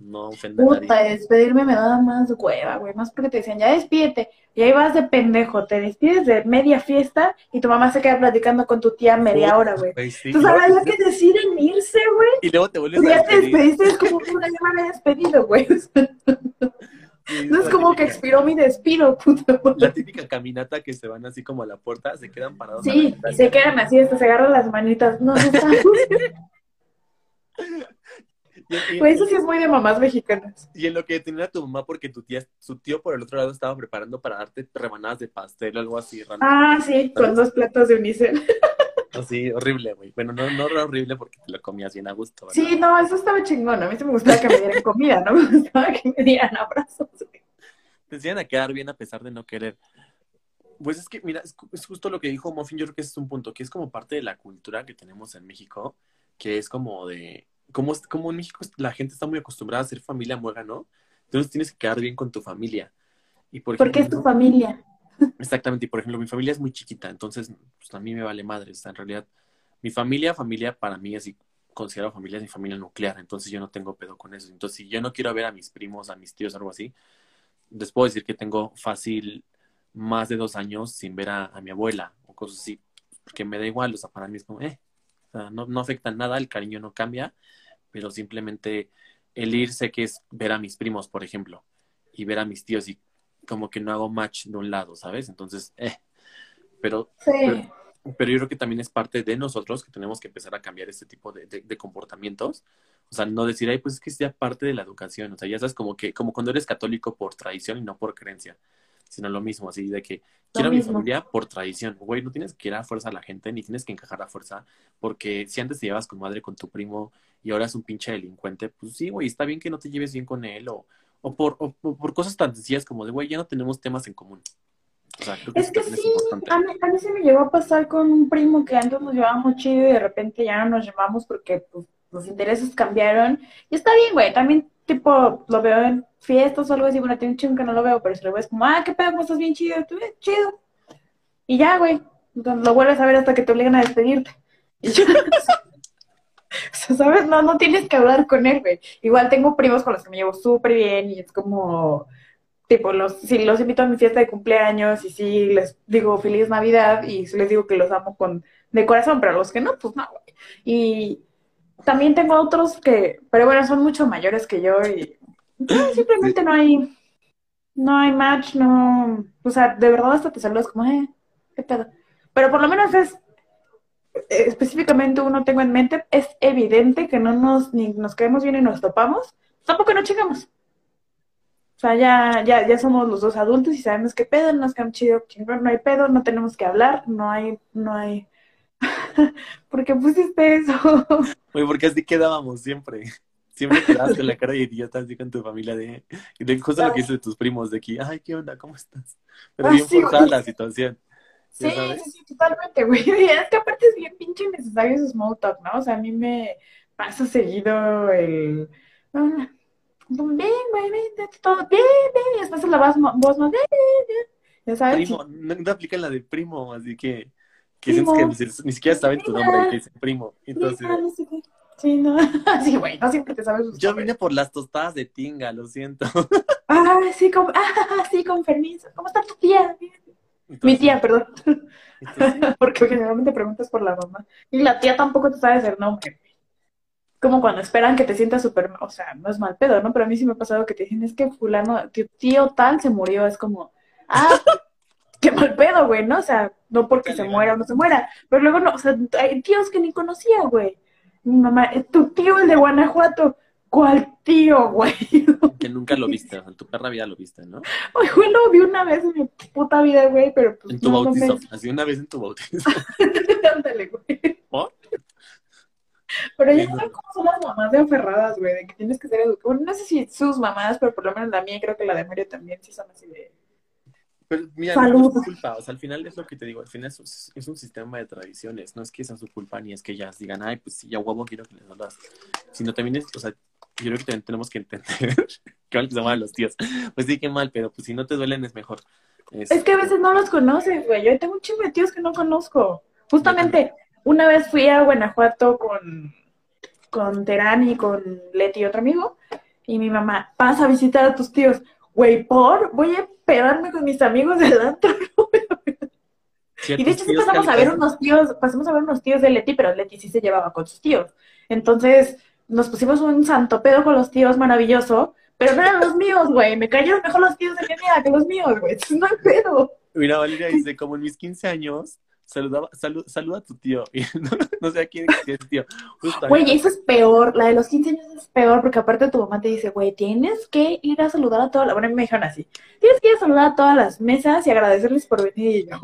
no ofende a nadie. Puta, despedirme me daba más hueva, güey. Más porque te decían, ya despídete. Y ahí vas de pendejo, te despides de media fiesta y tu mamá se queda platicando con tu tía media hora, güey. Sí. Tú sabes lo que deciden irse, güey. Y luego te vuelves Tú a ya te despedir. despediste, es como una ya me había despedido, güey. No es como que expiró mi despido, puta. La típica caminata que se van así como a la puerta, se quedan parados. Sí, y se quedan así, hasta se agarran las manitas. No, Güey, eso sí es muy de mamás mexicanas. y en lo que tenía tu mamá, porque tu tía, su tío por el otro lado estaba preparando para darte rebanadas de pastel o algo así, random. Ah, sí, con dos platos de unicel. Así, horrible, güey. Bueno, no, no era horrible porque te lo comías bien a gusto, ¿verdad? Sí, no, eso estaba chingón. A mí sí me gustaba que me dieran comida, no me gustaba que me dieran abrazos. Te enseñan a quedar bien a pesar de no querer. Pues es que, mira, es, es justo lo que dijo Muffin, yo creo que ese es un punto, que es como parte de la cultura que tenemos en México, que es como de, como, es- como en México la gente está muy acostumbrada a ser familia muega, ¿no? Entonces tienes que quedar bien con tu familia. Y por Porque es ejemplo, tu familia. Exactamente, y por ejemplo, mi familia es muy chiquita, entonces pues, a mí me vale madre. O en realidad, mi familia, familia para mí, así considero familia, es mi familia nuclear, entonces yo no tengo pedo con eso. Entonces, si yo no quiero ver a mis primos, a mis tíos, algo así, les puedo decir que tengo fácil más de dos años sin ver a, mi abuela o cosas así, porque me da igual, o sea, para mí es como, eh, no, no afecta nada, el cariño no cambia, pero simplemente el ir sé que es ver a mis primos, por ejemplo, y ver a mis tíos y como que no hago match de un lado, ¿sabes? Entonces, eh, pero, Sí. pero yo creo que también es parte de nosotros que tenemos que empezar a cambiar este tipo de, de- de comportamientos. O sea, no decir, ay, pues es que sea parte de la educación. O sea, ya sabes, como que, como cuando eres católico por tradición y no por creencia, sino lo mismo, así de que quiero a mi familia por tradición. Güey, no tienes que ir a fuerza a la gente, ni tienes que encajar a fuerza, porque si antes te llevas con madre con tu primo y ahora es un pinche delincuente, pues sí, güey, está bien que no te lleves bien con él o, o por, o, o por cosas tan sencillas como de, güey, ya no tenemos temas en común. O sea, creo que Es que sí, es a mí, a mí se me llegó a pasar con un primo que antes nos llevábamos chido y de repente ya no nos llevamos porque pues, los intereses cambiaron. Y está bien, güey, también tipo lo veo en fiestas o algo así, bueno, tiene un chingo que no lo veo, pero si lo ves como, ah, qué pedo, ¿cómo estás bien chido? Tú, "Eh, chido. Y ya, güey, entonces, lo vuelves a ver hasta que te obligan a despedirte. Y. O sea, ¿sabes? No, no tienes que hablar con él, güey. Igual tengo primos con los que me llevo súper bien y es como, tipo, los, si los invito a mi fiesta de cumpleaños y sí les digo feliz Navidad y sí les digo que los amo con, de corazón, pero los que no, pues no, güey. Y también tengo otros que, pero bueno, son mucho mayores que yo y no, simplemente no hay, no hay match, no, o sea, de verdad hasta te saludas como, eh, qué pedo. Pero por lo menos es, específicamente uno tengo en mente, es evidente que no nos, ni nos quedemos bien y nos topamos, tampoco no chingamos. O sea, ya, ya, ya somos los dos adultos y sabemos qué pedo, nos quedamos chido, chingón, no hay pedo, no tenemos que hablar, no hay, no hay. ¿Por qué pusiste eso? Güey, porque así quedábamos siempre. Siempre quedabas con la cara de idiota así con tu familia de, de justo lo que dices de tus primos, de aquí, ay, ¿qué onda? ¿Cómo estás? Pero Ah, bien sí, forzada la situación. Sí, sí, sí, totalmente, güey. Es que aparte es bien pinche necesario ese small talk, ¿no? O sea, a mí me pasa seguido el... Bien, güey, bien, todo bien, bien. Y después la voz, voz más, bien, bien. Ya sabes, Primo, no, no aplican la de primo, así que, que Primo. sientes que ni, ni siquiera saben tu nombre dicen primo. Entonces. Sí, no. Sí, güey, no siempre te sabes yo vine por las tostadas de tinga, lo siento. Ah, sí, con, ah, sí, con permiso. ¿Cómo está tu tía? Bien. Mi tía, perdón. entonces, Porque generalmente preguntas por la mamá. Y la tía tampoco te sabe el nombre. Como cuando esperan que te sientas súper, o sea, no es mal pedo, ¿no? Pero a mí sí me ha pasado que te dicen, es que fulano, tu tío tal se murió. Es como, ah, qué mal pedo, güey, ¿no? O sea, no porque se muera o no se muera. Pero luego no, o sea, hay tíos que ni conocía, güey. Mi mamá, "Eh, tu tío el de Guanajuato. ¿Cuál tío, güey? que nunca lo viste, o sea, en tu perra vida lo viste, ¿no? Ay, güey, lo vi una vez en mi puta vida, güey, pero pues En tu no, no bautizo, me- así una vez en tu bautizo. Ándale, güey. ¿Por? Pero ya saben cómo son las mamás de aferradas, güey, de que tienes que ser educado. Bueno, no sé si sus mamás, pero por lo menos la mía y creo que la de Mario también sí son así de... Pero mira, Salud. no es culpa, o sea, al final es lo que te digo, al final es, un- es un sistema de tradiciones, no es que sea su culpa ni es que ellas digan, ay, pues sí, ya huevo quiero que les hablas, sino también es, o sea, yo creo que también tenemos que entender, que mal que se llaman los tíos, pues sí, qué mal, pero pues si no te duelen es mejor. Es que a veces no los conoces, güey. Yo tengo un chingo de tíos que no conozco. Justamente, una vez fui a Guanajuato con, con Terán y con Leti y otro amigo, y mi mamá, pasa a visitar a tus tíos. Güey, por, voy a pegarme con mis amigos del antro. y de hecho sí pasamos a ver unos tíos, pasamos a ver unos tíos de Leti, pero Leti sí se llevaba con sus tíos. Entonces, nos pusimos un santo pedo con los tíos maravilloso, pero no eran los míos, güey. Me cayeron mejor los tíos de mi amiga que los míos, güey. No hay pedo. Mira, Valeria dice, como en mis 15 años, saludaba, saluda a tu tío. Y no, sé a quién es tío. Güey, eso es peor. La de los 15 años es peor porque aparte tu mamá te dice, güey, tienes que ir a saludar a todas las... Bueno, me dijeron así. Tienes que ir a saludar a todas las mesas y agradecerles por venir. Y yo...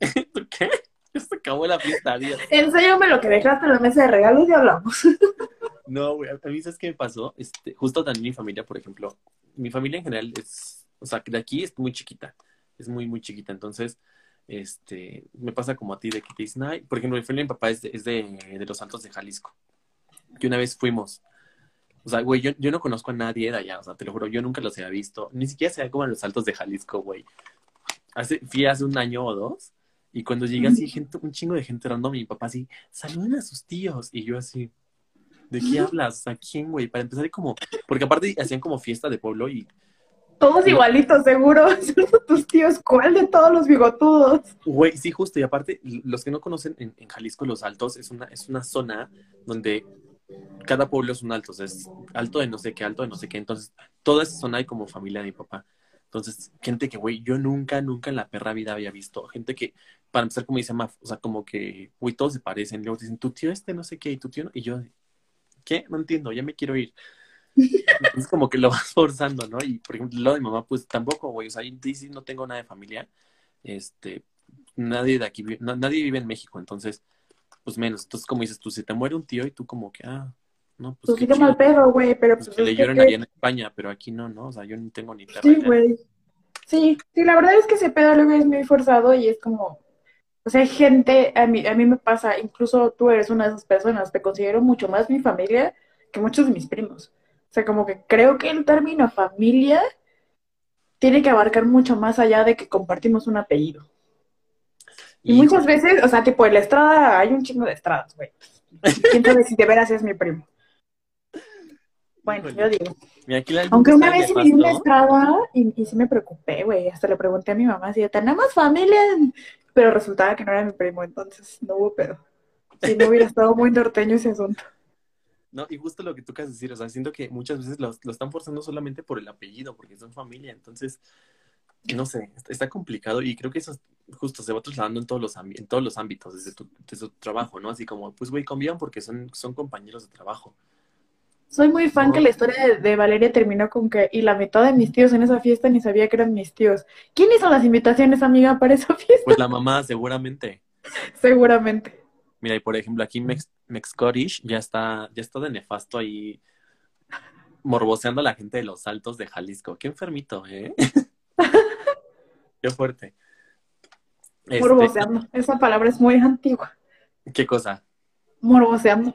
¿Por qué? Ya se acabó la fiesta, Dios. Enséñame lo que dejaste en la mesa de regalos y hablamos. No, güey, a mí, ¿sabes qué me pasó? Este, justo también mi familia, por ejemplo, mi familia en general es, o sea, de aquí es muy chiquita, es muy, muy chiquita, entonces, este, me pasa como a ti de que te dicen, ay, por ejemplo, mi familia de mi papá es de, es de, los Altos de Jalisco, que una vez fuimos, o sea, güey, yo, yo no conozco a nadie de allá, o sea, te lo juro, yo nunca los había visto, ni siquiera se ve como en los Altos de Jalisco, güey. Hace, fui hace un año o dos, y cuando llega así gente, un chingo de gente random, mi papá así, saluden a sus tíos, y yo así, ¿De qué hablas? ¿A quién, güey? Para empezar, como. Porque aparte hacían como fiesta de pueblo y. Todos igualitos, seguro. tus tíos. ¿Cuál de todos los bigotudos? Güey, sí, justo. Y aparte, los que no conocen en, Jalisco, Los Altos es una, es una zona donde cada pueblo es un alto. O sea, es alto de no sé qué, alto de no sé qué. Entonces, toda esa zona hay como familia de mi papá. Entonces, gente que, güey, yo nunca, nunca en la perra vida había visto. Gente que, para empezar, como dice Maf, o sea, como que, güey, todos se parecen. Luego dicen, tu tío este, no sé qué, y tu tío no. Y yo, ¿qué? No entiendo, ya me quiero ir. Es como que lo vas forzando, ¿no? Y por ejemplo, lo de mamá, pues tampoco, güey, o sea, sí no tengo nada de familia. Este, nadie de aquí, nadie vive en México, entonces, pues menos. Entonces, como dices tú, si te muere un tío y tú como que, ah, no, pues. Pues mal pedo, güey, pero pues. pues le lloran en España, pero aquí no, ¿no? O sea, yo no tengo ni. Sí, güey. Sí, sí, la verdad es que ese pedo luego es muy forzado y es como, o sea, hay gente, a mí, a mí me pasa, incluso tú eres una de esas personas, te considero mucho más mi familia que muchos de mis primos. O sea, como que creo que el término familia tiene que abarcar mucho más allá de que compartimos un apellido. Y, muchas veces, o sea, tipo, en la estrada hay un chingo de estradas, güey. ¿Quién sabe si de veras es mi primo? Bueno, yo digo. Aunque una vez me di una estrada y, y sí me preocupé, güey. Hasta le pregunté a mi mamá si tenemos familia pero resultaba que no era mi primo, entonces no hubo pedo. Si no hubiera estado muy norteño ese asunto. No, y justo lo que tú quieres decir, o sea, siento que muchas veces lo, están forzando solamente por el apellido, porque son familia, entonces, no sé, está complicado y creo que eso justo se va trasladando en todos los, en todos los ámbitos, desde tu, desde tu trabajo, ¿no? Así como, pues, güey, convivan porque son, son compañeros de trabajo. Soy muy fan que la historia de, Valeria terminó con que, y la mitad de mis tíos en esa fiesta ni sabía que eran mis tíos. ¿Quién hizo las invitaciones, amiga, para esa fiesta? Pues la mamá, seguramente. seguramente. Mira, y por ejemplo, aquí Mex, Mexcorish ya está, ya está de nefasto ahí morboseando a la gente de los altos de Jalisco. Qué enfermito, ¿eh? Qué fuerte. Este, morboseando. Esa palabra es muy antigua. ¿Qué cosa? Morboseando.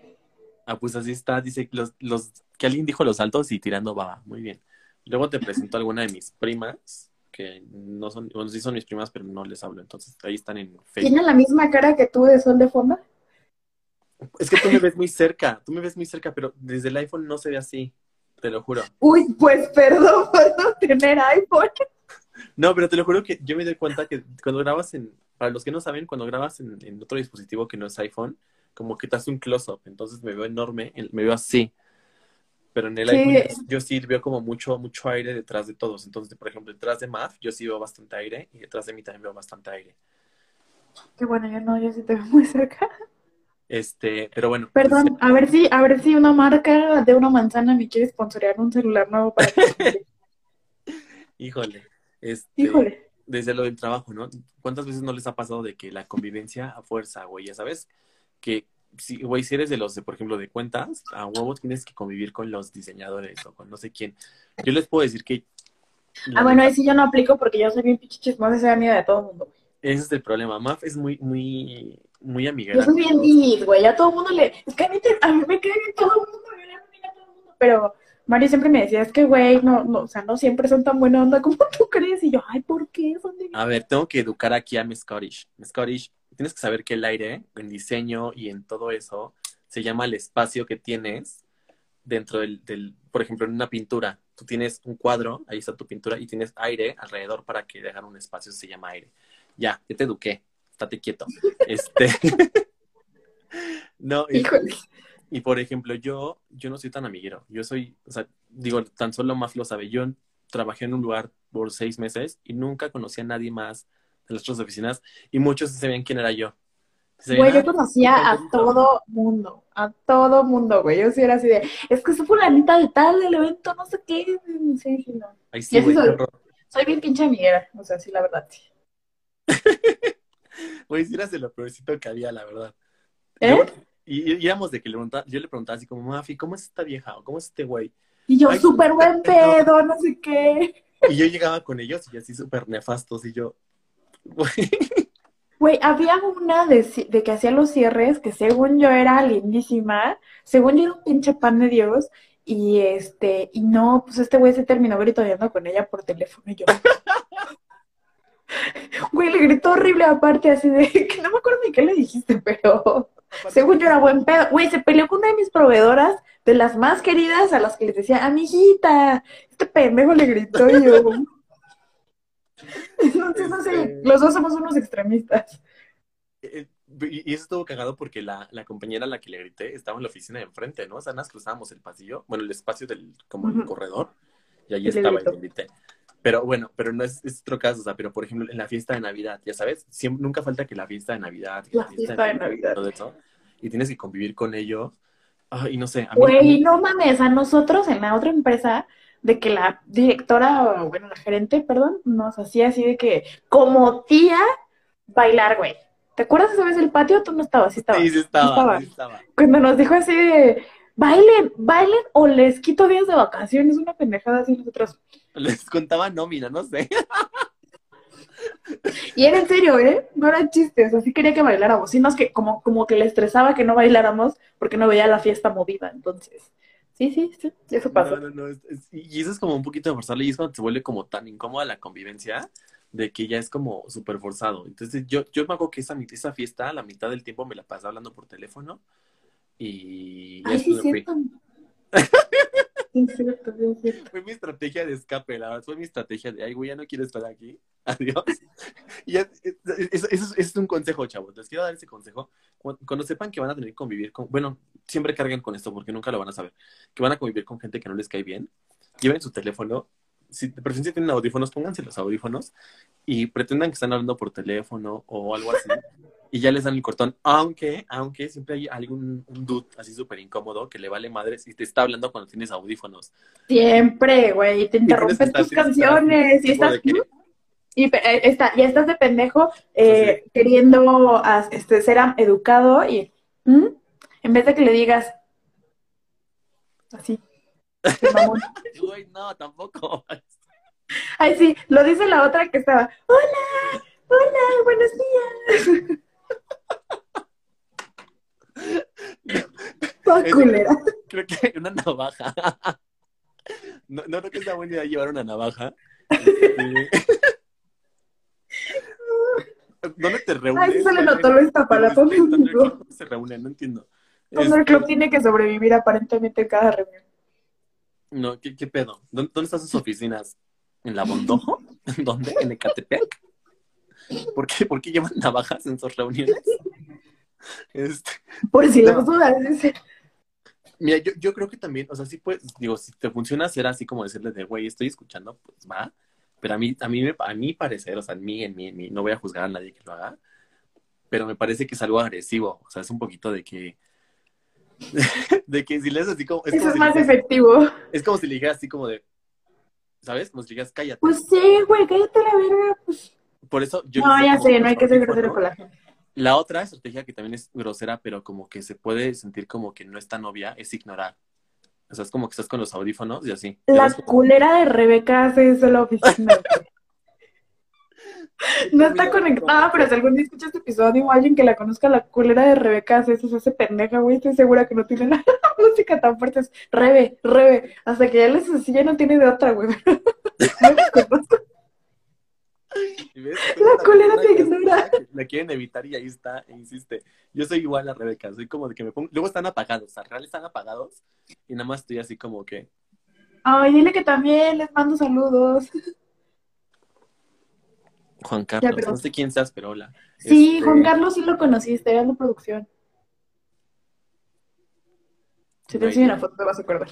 Ah, pues así está, dice los, los, que alguien dijo los altos y tirando baba, muy bien. Luego te presento alguna de mis primas, que no son, bueno, sí son mis primas, pero no les hablo, entonces ahí están en Facebook. ¿Tienen la misma cara que tú de sol de fondo? Es que tú me ves muy cerca, tú me ves muy cerca, pero desde el iPhone no se ve así, te lo juro. Uy, pues perdón por no tener iPhone. No, pero te lo juro que yo me doy cuenta que cuando grabas en, para los que no saben, cuando grabas en, en otro dispositivo que no es iPhone, como que te hace un close-up, entonces me veo enorme, me veo así. Pero en el iPhone yo sí veo como mucho, mucho aire detrás de todos. Entonces, por ejemplo, detrás de Math yo sí veo bastante aire y detrás de mí también veo bastante aire. Qué bueno, yo no, yo sí te veo muy cerca. Este, pero bueno. Pues, Perdón, a ver si, a ver si una marca de una manzana me quiere sponsorear un celular nuevo para que... Híjole. Este, Híjole. Desde lo del trabajo, ¿no? ¿Cuántas veces no les ha pasado de que la convivencia a fuerza, güey, ya sabes? Que si, güey, si eres de los de, por ejemplo, de cuentas, a huevo tienes que convivir con los diseñadores o con no sé quién. Yo les puedo decir que... Ah, bueno, ahí sí yo no aplico porque yo soy bien pinche y soy amiga de todo el mundo, Ese es el problema. Maf es muy, muy, muy amigable. Yo soy bien tímid, güey. A todo el mundo le... Es que a mí, a mí me cae bien todo el mundo, yo le amiga a todo el mundo, pero Mario siempre me decía, es que, güey, no, no, o sea, no siempre son tan buena onda como tú crees. Y yo, ay, ¿por qué? Son de... A ver, tengo que educar aquí a mi Scottish. Mi Scottish, tienes que saber que el aire, en diseño y en todo eso, se llama el espacio que tienes dentro del, del, por ejemplo, en una pintura. Tú tienes un cuadro, ahí está tu pintura, y tienes aire alrededor para que dejar un espacio, se llama aire. Ya, ya te eduqué, estate quieto. Este. no, y, y por ejemplo, yo, yo no soy tan amiguero. Yo soy, o sea, digo, tan solo Maf lo sabe. Yo trabajé en un lugar por seis meses y nunca conocí a nadie más de las otras oficinas y muchos sí sabían quién era yo. Sí Güey, yo "Ah, conocía a fulanito". todo mundo, a todo mundo, güey. Yo sí era así de, es que es fulanita de tal del evento, no sé qué. Sí, no. Ay, sí, güey, soy. bien pinche amiguera, o sea, sí, la verdad, sí. Güey, sí eras de lo peorcito que había, la verdad. ¿Eh? Yo- y, y éramos de que le preguntaba, yo le preguntaba así como, Mafi, ¿cómo es esta vieja? ¿O cómo es este güey? Y yo, súper buen pedo, no sé qué. Y yo llegaba con ellos y así súper nefastos y yo, güey, había una de que hacía los cierres que según yo era lindísima, según yo era un pinche pan de Dios, y este, y no, pues este güey se terminó gritoneando con ella por teléfono y yo. Güey, le gritó horrible aparte, así de que no me acuerdo ni qué le dijiste, pero según yo era buen pedo. Güey, se peleó con una de mis proveedoras, de las más queridas, a las que les decía, amiguita, este pendejo le gritó y yo. Entonces, Este- los dos somos unos extremistas. Eh, Y y eso estuvo cagado porque la, la compañera a la que le grité estaba en la oficina de enfrente, ¿no? O sea, nos cruzábamos el pasillo, bueno, el espacio del, como el Ujú. corredor, y ahí estaba y le grité. Pero bueno, pero no es, es otro caso, o sea, pero por ejemplo, en la fiesta de Navidad, ya sabes, siempre, nunca falta que la fiesta de Navidad, que La fiesta de Navidad. todo eso, y tienes que convivir con ellos. Ay, no sé, Güey, no mames, a nosotros en la otra empresa, de que la directora, bueno, la gerente, perdón, nos hacía así de que, como tía, bailar, güey. ¿Te acuerdas esa vez del patio? Tú no estabas, sí estabas. sí, sí estaba, estaba. sí estaba. Cuando nos dijo así de, bailen, bailen o les quito días de vacaciones, una pendejada así nosotros. Les contaba nómina, no sé. Y era en serio, ¿eh? No eran chistes, así quería que bailáramos. Sino es que como, como que le estresaba que no bailáramos porque no veía la fiesta movida, entonces. Sí, sí, sí, eso pasó. No, no, no. es- es- y eso es como un poquito de forzarle y es cuando se vuelve como tan incómoda la convivencia de que ya es como súper forzado. Entonces yo, yo me acuerdo que esa, esa fiesta, la mitad del tiempo me la pasaba hablando por teléfono y ya Ay, sí, cierto. Cierto. Fue mi estrategia de escape, la verdad, fue mi estrategia de, ay, güey, ya no quiero estar aquí, adiós. Y es- es, es un consejo, chavos, les quiero dar ese consejo. Cuando, cuando sepan que van a tener que convivir con, bueno, siempre carguen con esto porque nunca lo van a saber, que van a convivir con gente que no les cae bien, lleven su teléfono, si de preferencia tienen audífonos, pónganse los audífonos y pretendan que están hablando por teléfono o algo así. Y ya les dan el cortón, aunque, aunque siempre hay algún un dude así súper incómodo que le vale madres y te está hablando cuando tienes audífonos. Siempre, güey, te interrumpen tus canciones y estás, y eh, está, ya estás de pendejo eh, queriendo este, ser educado y ¿Mm? en vez de que le digas así, Güey, no, tampoco. Ay, sí, lo dice la otra que estaba, hola, hola, buenos días. Toda culera. Creo que una navaja. No, no creo que sea buena idea llevar una navaja. Este, ¿Dónde te reúnes? Ay, sí se le notó lo Iztapalapa, ¿Dónde me Thunder dijo. Club se reúnen? No entiendo. Thunder Este, Club tiene que sobrevivir aparentemente en cada reunión. No, ¿qué, qué pedo? ¿Dónde, dónde están sus oficinas? ¿En la Bondojo? ¿Dónde? ¿En Ecatepec? ¿Por qué, ¿Por qué llevan navajas en sus reuniones? Este, Por si No. las dudas. Mira, yo, yo creo que también, o sea, sí puedes, digo, si te funciona hacer así como decirle de, güey, estoy escuchando, pues va. Pero a mí, a mí, me- a mi parecer, o sea, en mí, en mí, en mí, no voy a juzgar a nadie que lo haga, pero me parece que es algo agresivo, o sea, es un poquito de que, de que si le haces así como, es Eso como, es si más le, efectivo. es como si le dijeras así como de, ¿sabes? Como si le dijeras, cállate. Pues sí, güey, cállate la verga. Pues. Por eso yo No, ya sé, no hay que ser grosero con la gente. La otra estrategia que también es grosera, pero como que se puede sentir como que no es tan obvia, es ignorar. O sea, es como que estás con los audífonos y así. La culera de Rebeca hace eso en la oficina. No está conectada, pero si algún día escucha este episodio o alguien que la conozca, la culera de Rebeca se hace pendeja, güey. Estoy segura que no tiene la música tan fuerte. Es Rebe, Rebe. Hasta que ya les así ya no tiene de otra, güey. ¿Y ves? La culera te ignora. La quieren evitar y ahí está, e insiste. Yo soy igual a Rebeca, soy como de que me pongo. Luego están apagados, o sea, real están apagados y nada más estoy así como que. Ay, dile que también les mando saludos. Juan Carlos, pero- no sé quién seas, pero hola. Sí, Este, Juan Carlos sí lo conociste, era de producción. Si te enseño una foto te vas a acordar.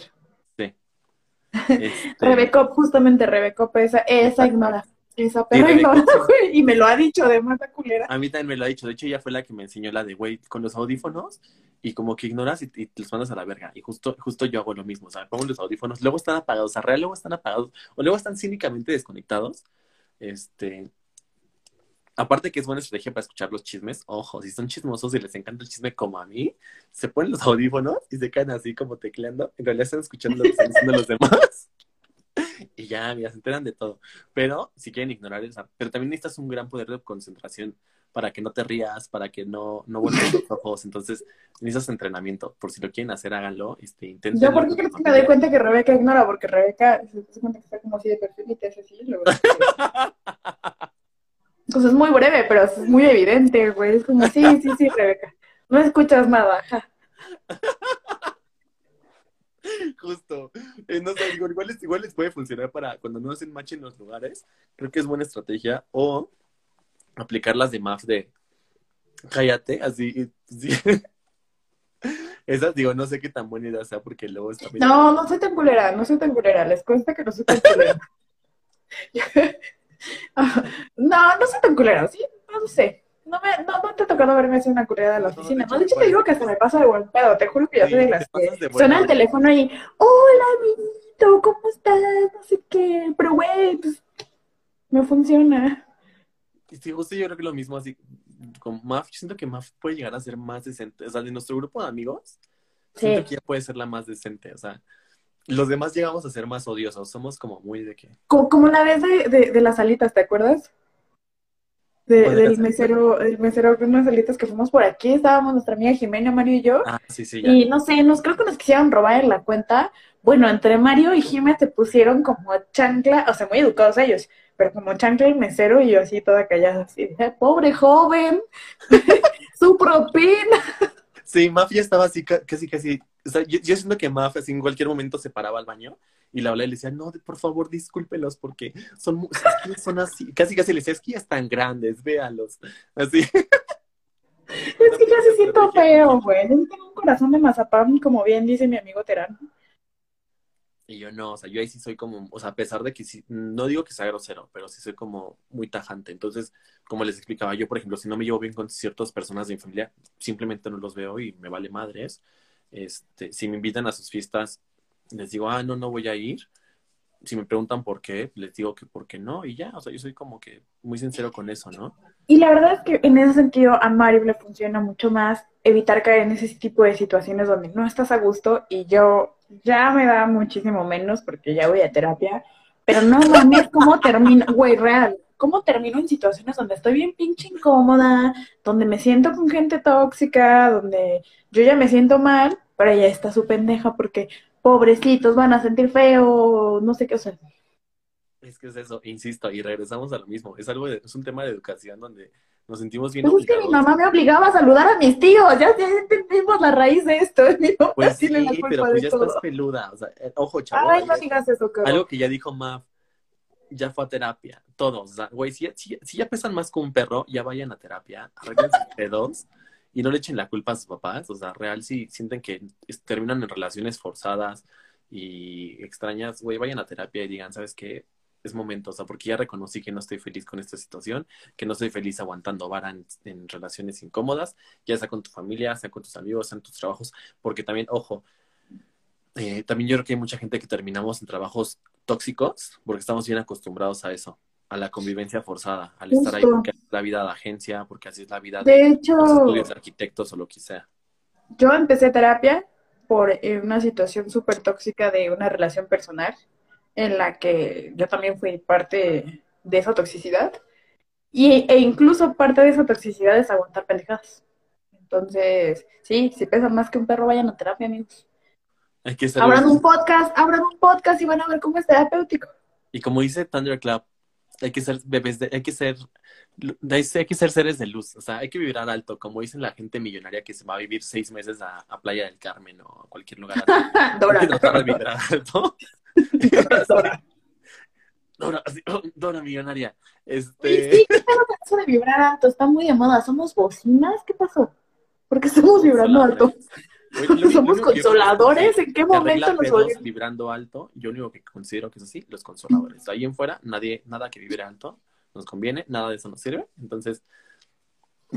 este, Rebecop, justamente Rebecop, esa, esa ignora. Esa perra Rebecop. ignora, güey. Y me lo ha dicho además la culera. A mí también me lo ha dicho. De hecho, ella fue la que me enseñó la de, güey, con los audífonos y como que ignoras y, y los mandas a la verga. Y justo, justo yo hago lo mismo. O sea, pongo los audífonos, luego están apagados. O sea, real, luego están apagados. O luego están cínicamente desconectados. Este. Aparte que es buena estrategia para escuchar los chismes. Ojo, si son chismosos y les encanta el chisme como a mí, se ponen los audífonos y se quedan así como tecleando. En realidad están escuchando lo que están diciendo los demás. Y ya, mira, se enteran de todo. Pero si quieren ignorar esa, pero también necesitas un gran poder de concentración para que no te rías, para que no, no vuelvas los ojos. Entonces, necesitas entrenamiento. Por si lo quieren hacer, háganlo. Este, intenten. Yo, ¿por qué crees que me doy cuenta que Rebeca ignora? Porque Rebeca se cuenta que está como así de perfil y te hace así. luego- Pues es muy breve, pero es muy evidente, güey. Es como, sí, sí, sí, Rebeca. No escuchas nada. ajá. Justo. Eh, no sé, digo, igual, les, igual les puede funcionar para cuando no hacen match en los lugares. Creo que es buena estrategia. O aplicar las de MAF de cállate, así. sí. Esas, digo, no sé qué tan buena idea sea porque luego está No, no soy tan culera, no soy tan culera. Les cuesta que no soy tan culera. no, no soy tan culera, sí, no sé. No, me, no, no te ha tocado verme hacer una culera de la oficina. No, de hecho te digo que hasta me pasa de buen pedo. Te juro que yo Sí, soy de las que suena el teléfono y, hola, amiguito, ¿cómo estás? No sé qué. Pero, güey, pues, no funciona. Y sí, justo yo creo que lo mismo así con Maf, yo siento que Maf puede llegar a ser más decente. O sea, de nuestro grupo de amigos, siento que ella puede ser la más decente. O sea, los demás llegamos a ser más odiosos. Somos como muy de que. Como, como la vez de, de, de las alitas, ¿te acuerdas? De- ¿Cuál de del mesero, el mesero con unas alitas que fuimos por aquí, estábamos nuestra amiga Jimena, Mario y yo. Ah, sí, sí, ya. Y no sé, nos creo que nos quisieron robar en la cuenta. Bueno, entre Mario y Jimé te pusieron como chancla, o sea, muy educados ellos, pero como chancla el mesero y yo así toda callada, así, de, pobre joven, su propina. Sí, Maf ya estaba así, ca- casi, casi. O sea, yo, yo siento que Maf así en cualquier momento se paraba al baño y la hablaba y le decía, no, por favor, discúlpelos porque son, son así. Casi, casi le decía, es que ya están grandes, véalos. Así. Es que ya se siento feo, güey. Yo tengo un corazón de mazapán, como bien dice mi amigo Terán. Y yo no, o sea, yo ahí sí soy como, o sea, a pesar de que sí, no digo que sea grosero, pero sí soy como muy tajante. Entonces, como les explicaba, yo, por ejemplo, si no me llevo bien con ciertas personas de mi familia, simplemente no los veo y me vale madres. Este, si me invitan a sus fiestas, les digo, ah, no, no voy a ir. Si me preguntan por qué, les digo que por qué no, y ya, o sea, yo soy como que muy sincero con eso, ¿no? Y la verdad es que en ese sentido a Mario le funciona mucho más evitar caer en ese tipo de situaciones donde no estás a gusto y yo ya me da muchísimo menos porque ya voy a terapia, pero no mames cómo termino, güey, real, cómo termino en situaciones donde estoy bien pinche incómoda, donde me siento con gente tóxica, donde yo ya me siento mal, pero ella está su pendeja porque pobrecitos van a sentir feo, no sé qué, o Es que es eso, insisto, y regresamos a lo mismo. Es algo de, es un tema de educación donde nos sentimos bien Pues es que mi obligados. mamá me obligaba a saludar a mis tíos, ya, ya entendimos la raíz de esto, mi mamá Pues sí, tiene la culpa pero pues ya todo. estás peluda. O sea, eh, ojo, chavo. Ay, no digas eso, cabrón. algo que ya dijo Mav, ya fue a terapia. Todos, güey, si, si- si ya pesan más que un perro, ya vayan a terapia, arreglen sus pedos y no le echen la culpa a sus papás. O sea, real, si sienten que terminan en relaciones forzadas y extrañas, güey, vayan a terapia y digan, ¿sabes qué? Es momento, o sea, porque ya reconocí que no estoy feliz con esta situación, que no estoy feliz aguantando vara en, en relaciones incómodas, ya sea con tu familia, sea con tus amigos, sea en tus trabajos, porque también, ojo, eh, también yo creo que hay mucha gente que terminamos en trabajos tóxicos porque estamos bien acostumbrados a eso, a la convivencia forzada, al estar ahí porque así es la vida de agencia, porque así es la vida de De hecho, los estudios de arquitectos o lo que sea. yo empecé terapia por eh, una situación súper tóxica de una relación personal en la que yo también fui parte de esa toxicidad. Y, e incluso parte de esa toxicidad es aguantar pendejadas. Entonces, sí, si pesan más que un perro, vayan a terapia, amigos. Hay que ser Abran un podcast, abran un podcast y van a ver cómo es terapéutico. Y como dice Thunderclap, hay que ser bebés de, hay que ser, hay que ser seres de luz, o sea, hay que vibrar alto, como dicen la gente millonaria que se va a vivir seis meses a, a Playa del Carmen o a cualquier lugar. Dora. Hay que tratar de vibrar alto. Dora. Oh, Dora millonaria. Este, sí, ¿qué con eso de vibrar alto? Está muy de moda. ¿Somos bocinas? ¿Qué pasó? ¿Por qué estamos vibrando alto? Oye, lo ¿Somos lo consoladores? que ¿En qué momento nos volvimos? vibrando alto? Yo único que considero que es así, los consoladores. Ahí en fuera, nadie, nada que vibre alto nos conviene, nada de eso nos sirve. Entonces,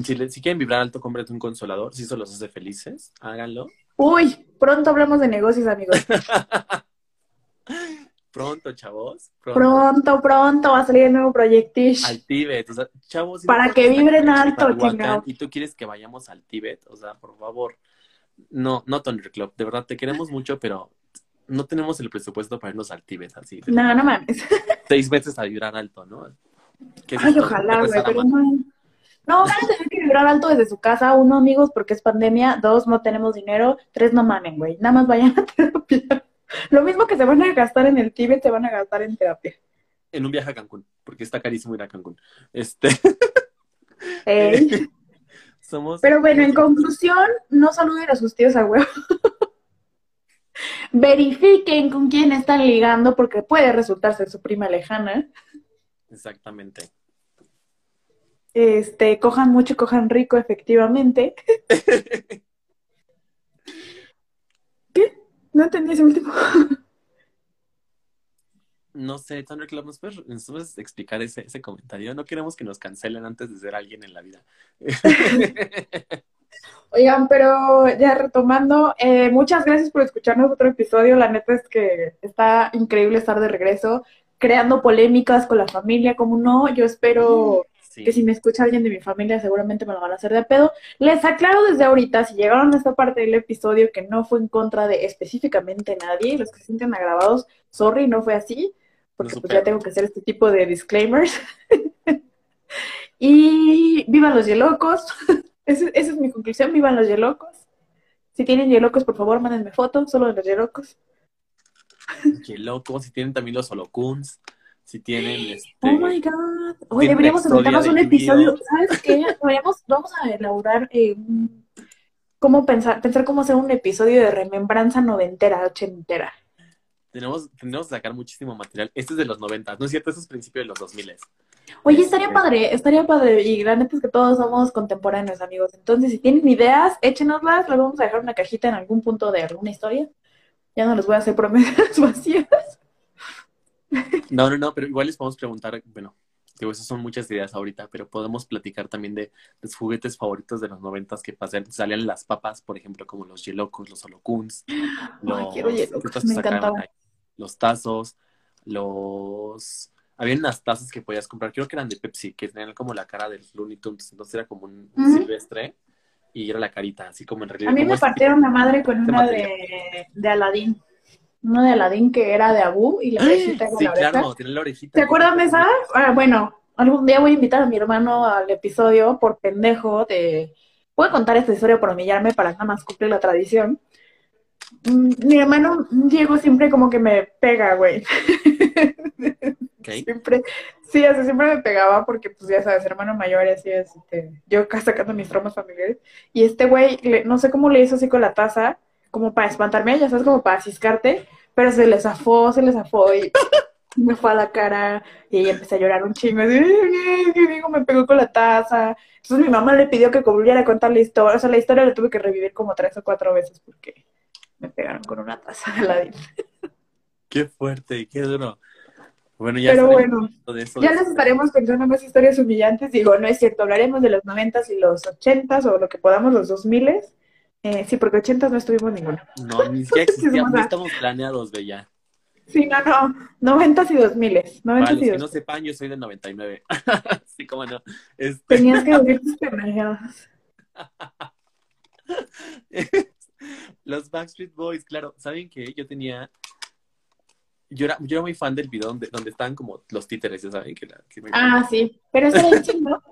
si, le- si quieren vibrar alto, cómprate un consolador. Si eso los hace felices, háganlo. Uy, pronto hablamos de negocios, amigos. Pronto, chavos. Pronto. Pronto, pronto va a salir el nuevo proyectish. Al Tíbet, o sea, chavos. si Para no que vibren alto, chingado. Y tú quieres que vayamos al Tíbet, o sea, por favor. No, no Thunderclub, de verdad te queremos mucho, pero no tenemos el presupuesto para irnos al Tíbet así. No, no mames. Seis veces a vibrar alto, ¿no? ¿Qué es Ay, esto? ojalá, ¿Qué güey, pero no. No, van a tener que vibrar alto desde su casa. Uno, amigos, porque es pandemia. Dos, no tenemos dinero. Tres, no mamen, güey. Nada más vayan a terapia. Lo mismo que se van a gastar en el Tíbet, se van a gastar en terapia. En un viaje a Cancún, porque está carísimo ir a Cancún. Este, somos... Pero bueno, en conclusión, no saluden a sus tíos a huevo. Verifiquen con quién están ligando porque puede resultarse su prima lejana. Exactamente. Este, cojan mucho, cojan rico, efectivamente. ¿Qué? No entendí ese último. No sé, Thunderclub, ¿nos puedes, nos puedes explicar ese, ese comentario? No queremos que nos cancelen antes de ser alguien en la vida. Oigan, pero ya retomando, eh, muchas gracias por escucharnos otro episodio. La neta es que está increíble estar de regreso, creando polémicas con la familia, como no. Yo espero Sí. que si me escucha alguien de mi familia seguramente me lo van a hacer de pedo. Les aclaro desde ahorita, si llegaron a esta parte del episodio que no fue en contra de específicamente nadie, los que se sienten agravados, sorry, no fue así, porque No pues ya tengo que hacer este tipo de disclaimers. y vivan los yelocos. Esa es mi conclusión, vivan los yelocos. Si tienen yelocos, por favor, mándenme fotos, solo de los yelocos. Loco, si tienen también los holocuns, si tienen este... Oh my god. Oye, Tiene deberíamos inventarnos un episodio. ¿Sabes qué? Deberíamos, vamos a elaborar eh, cómo pensar, pensar cómo hacer un episodio de remembranza noventera, ochentera. Tenemos, tenemos que sacar muchísimo material. Este es de los 90, ¿no es cierto? Este es principio de los 2000. Oye, Este- estaría padre, estaría padre. Y la neta es que todos somos contemporáneos, amigos. Entonces, si tienen ideas, échenoslas. Las vamos a dejar una cajita en algún punto de alguna historia. Ya no les voy a hacer promesas vacías. No, no, no, pero igual les podemos preguntar, bueno, digo, esas son muchas ideas ahorita, pero podemos platicar también de los juguetes favoritos de los noventas que pasan, salían las papas, por ejemplo, como los yelocos, los holocuns, los, los tazos, los... Había unas tazas que podías comprar, creo que eran de Pepsi, que tenían como la cara de los Looney Tunes, entonces era como un, silvestre y era la carita, así como en realidad. A mí me este partieron la madre con una de, de Aladín. Una de Aladín que era de Abu y la orejita era Sí, la claro, tiene la orejita. ¿Te acuerdan de esa? Ah, bueno, algún día voy a invitar a mi hermano al episodio por pendejo de... Voy a contar esta historia por humillarme para nada más cumplir la tradición. Mm, Mi hermano Diego siempre como que me pega, güey. Ok. Siempre, sí, así siempre me pegaba porque, pues ya sabes, hermano mayor así es, este, yo acá sacando mis traumas familiares. Y este güey, no sé cómo le hizo así con la taza, como para espantarme, ya sabes, como para ciscarte, pero se le zafó, se le zafó y me fue a la cara y ella empecé a llorar un chingo. Así, "Ay, que mi hijo me pegó con la taza. Entonces mi mamá le pidió que volviera a contar la historia. O sea, la historia la tuve que revivir como tres o cuatro veces porque me pegaron con una taza de Aladdin. Qué fuerte, qué duro. Bueno, ya Pero bueno. hablando de eso Ya les estaremos contando más historias humillantes. Digo, no es cierto, hablaremos de los noventas y los ochentas o lo que podamos, los dos miles. Eh, sí, porque ochentas no estuvimos ninguno. No, ni siquiera existíamos, estamos planeados, Bella. Sí, no, no, noventas y dos miles. Para Noventas los que no sepan, yo soy del 99. sí, cómo no. Este, Tenías que decir tus pendejadas. los Backstreet Boys, claro. ¿Saben qué? Yo tenía... yo era, yo era muy fan del video donde, donde estaban como los títeres, ya saben que, la, que me- Ah, sí. Pero eso era ¿no?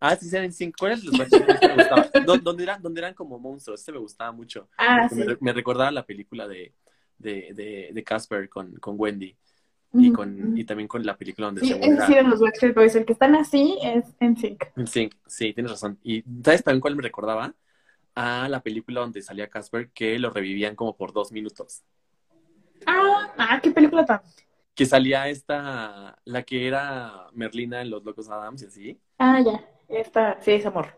Ah, sí, eran cinco. ¿Cuáles los Boys que me gustaba? Dó- Donde eran, donde eran como monstruos, este me gustaba mucho. Ah, sí. me, re- me recordaba la película de de, de, de Casper con, con Wendy y con y también con la película donde Sí, se sí eran los Backstreet Boys. El que están así es en sync. Sí, sí, tienes razón. Y ¿sabes también cuál me recordaba? A la película donde salía Casper que lo revivían como por dos minutos. Ah, ah, qué película tan. Que salía esta, la que era Merlina en Los Locos Adams y así. Ah, ya. Esta, sí, es amor.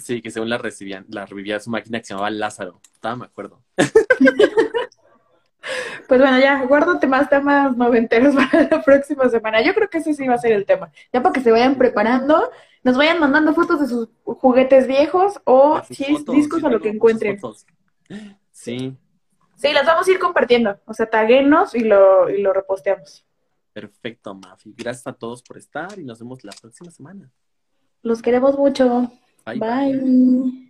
Sí, que según la recibían, la revivía su máquina que se llamaba Lázaro. Estaba, me acuerdo. Pues bueno, ya, guárdate más temas noventeros para la próxima semana. Yo creo que ese sí va a ser el tema. Ya para que se vayan preparando, nos vayan mandando fotos de sus juguetes viejos o fotos, discos sí o lo que encuentren. Sí, Sí, las vamos a ir compartiendo. O sea, taguenos y lo, y lo reposteamos. perfecto, Mafi. Gracias a todos por estar y nos vemos la próxima semana. Los queremos mucho. bye. Bye.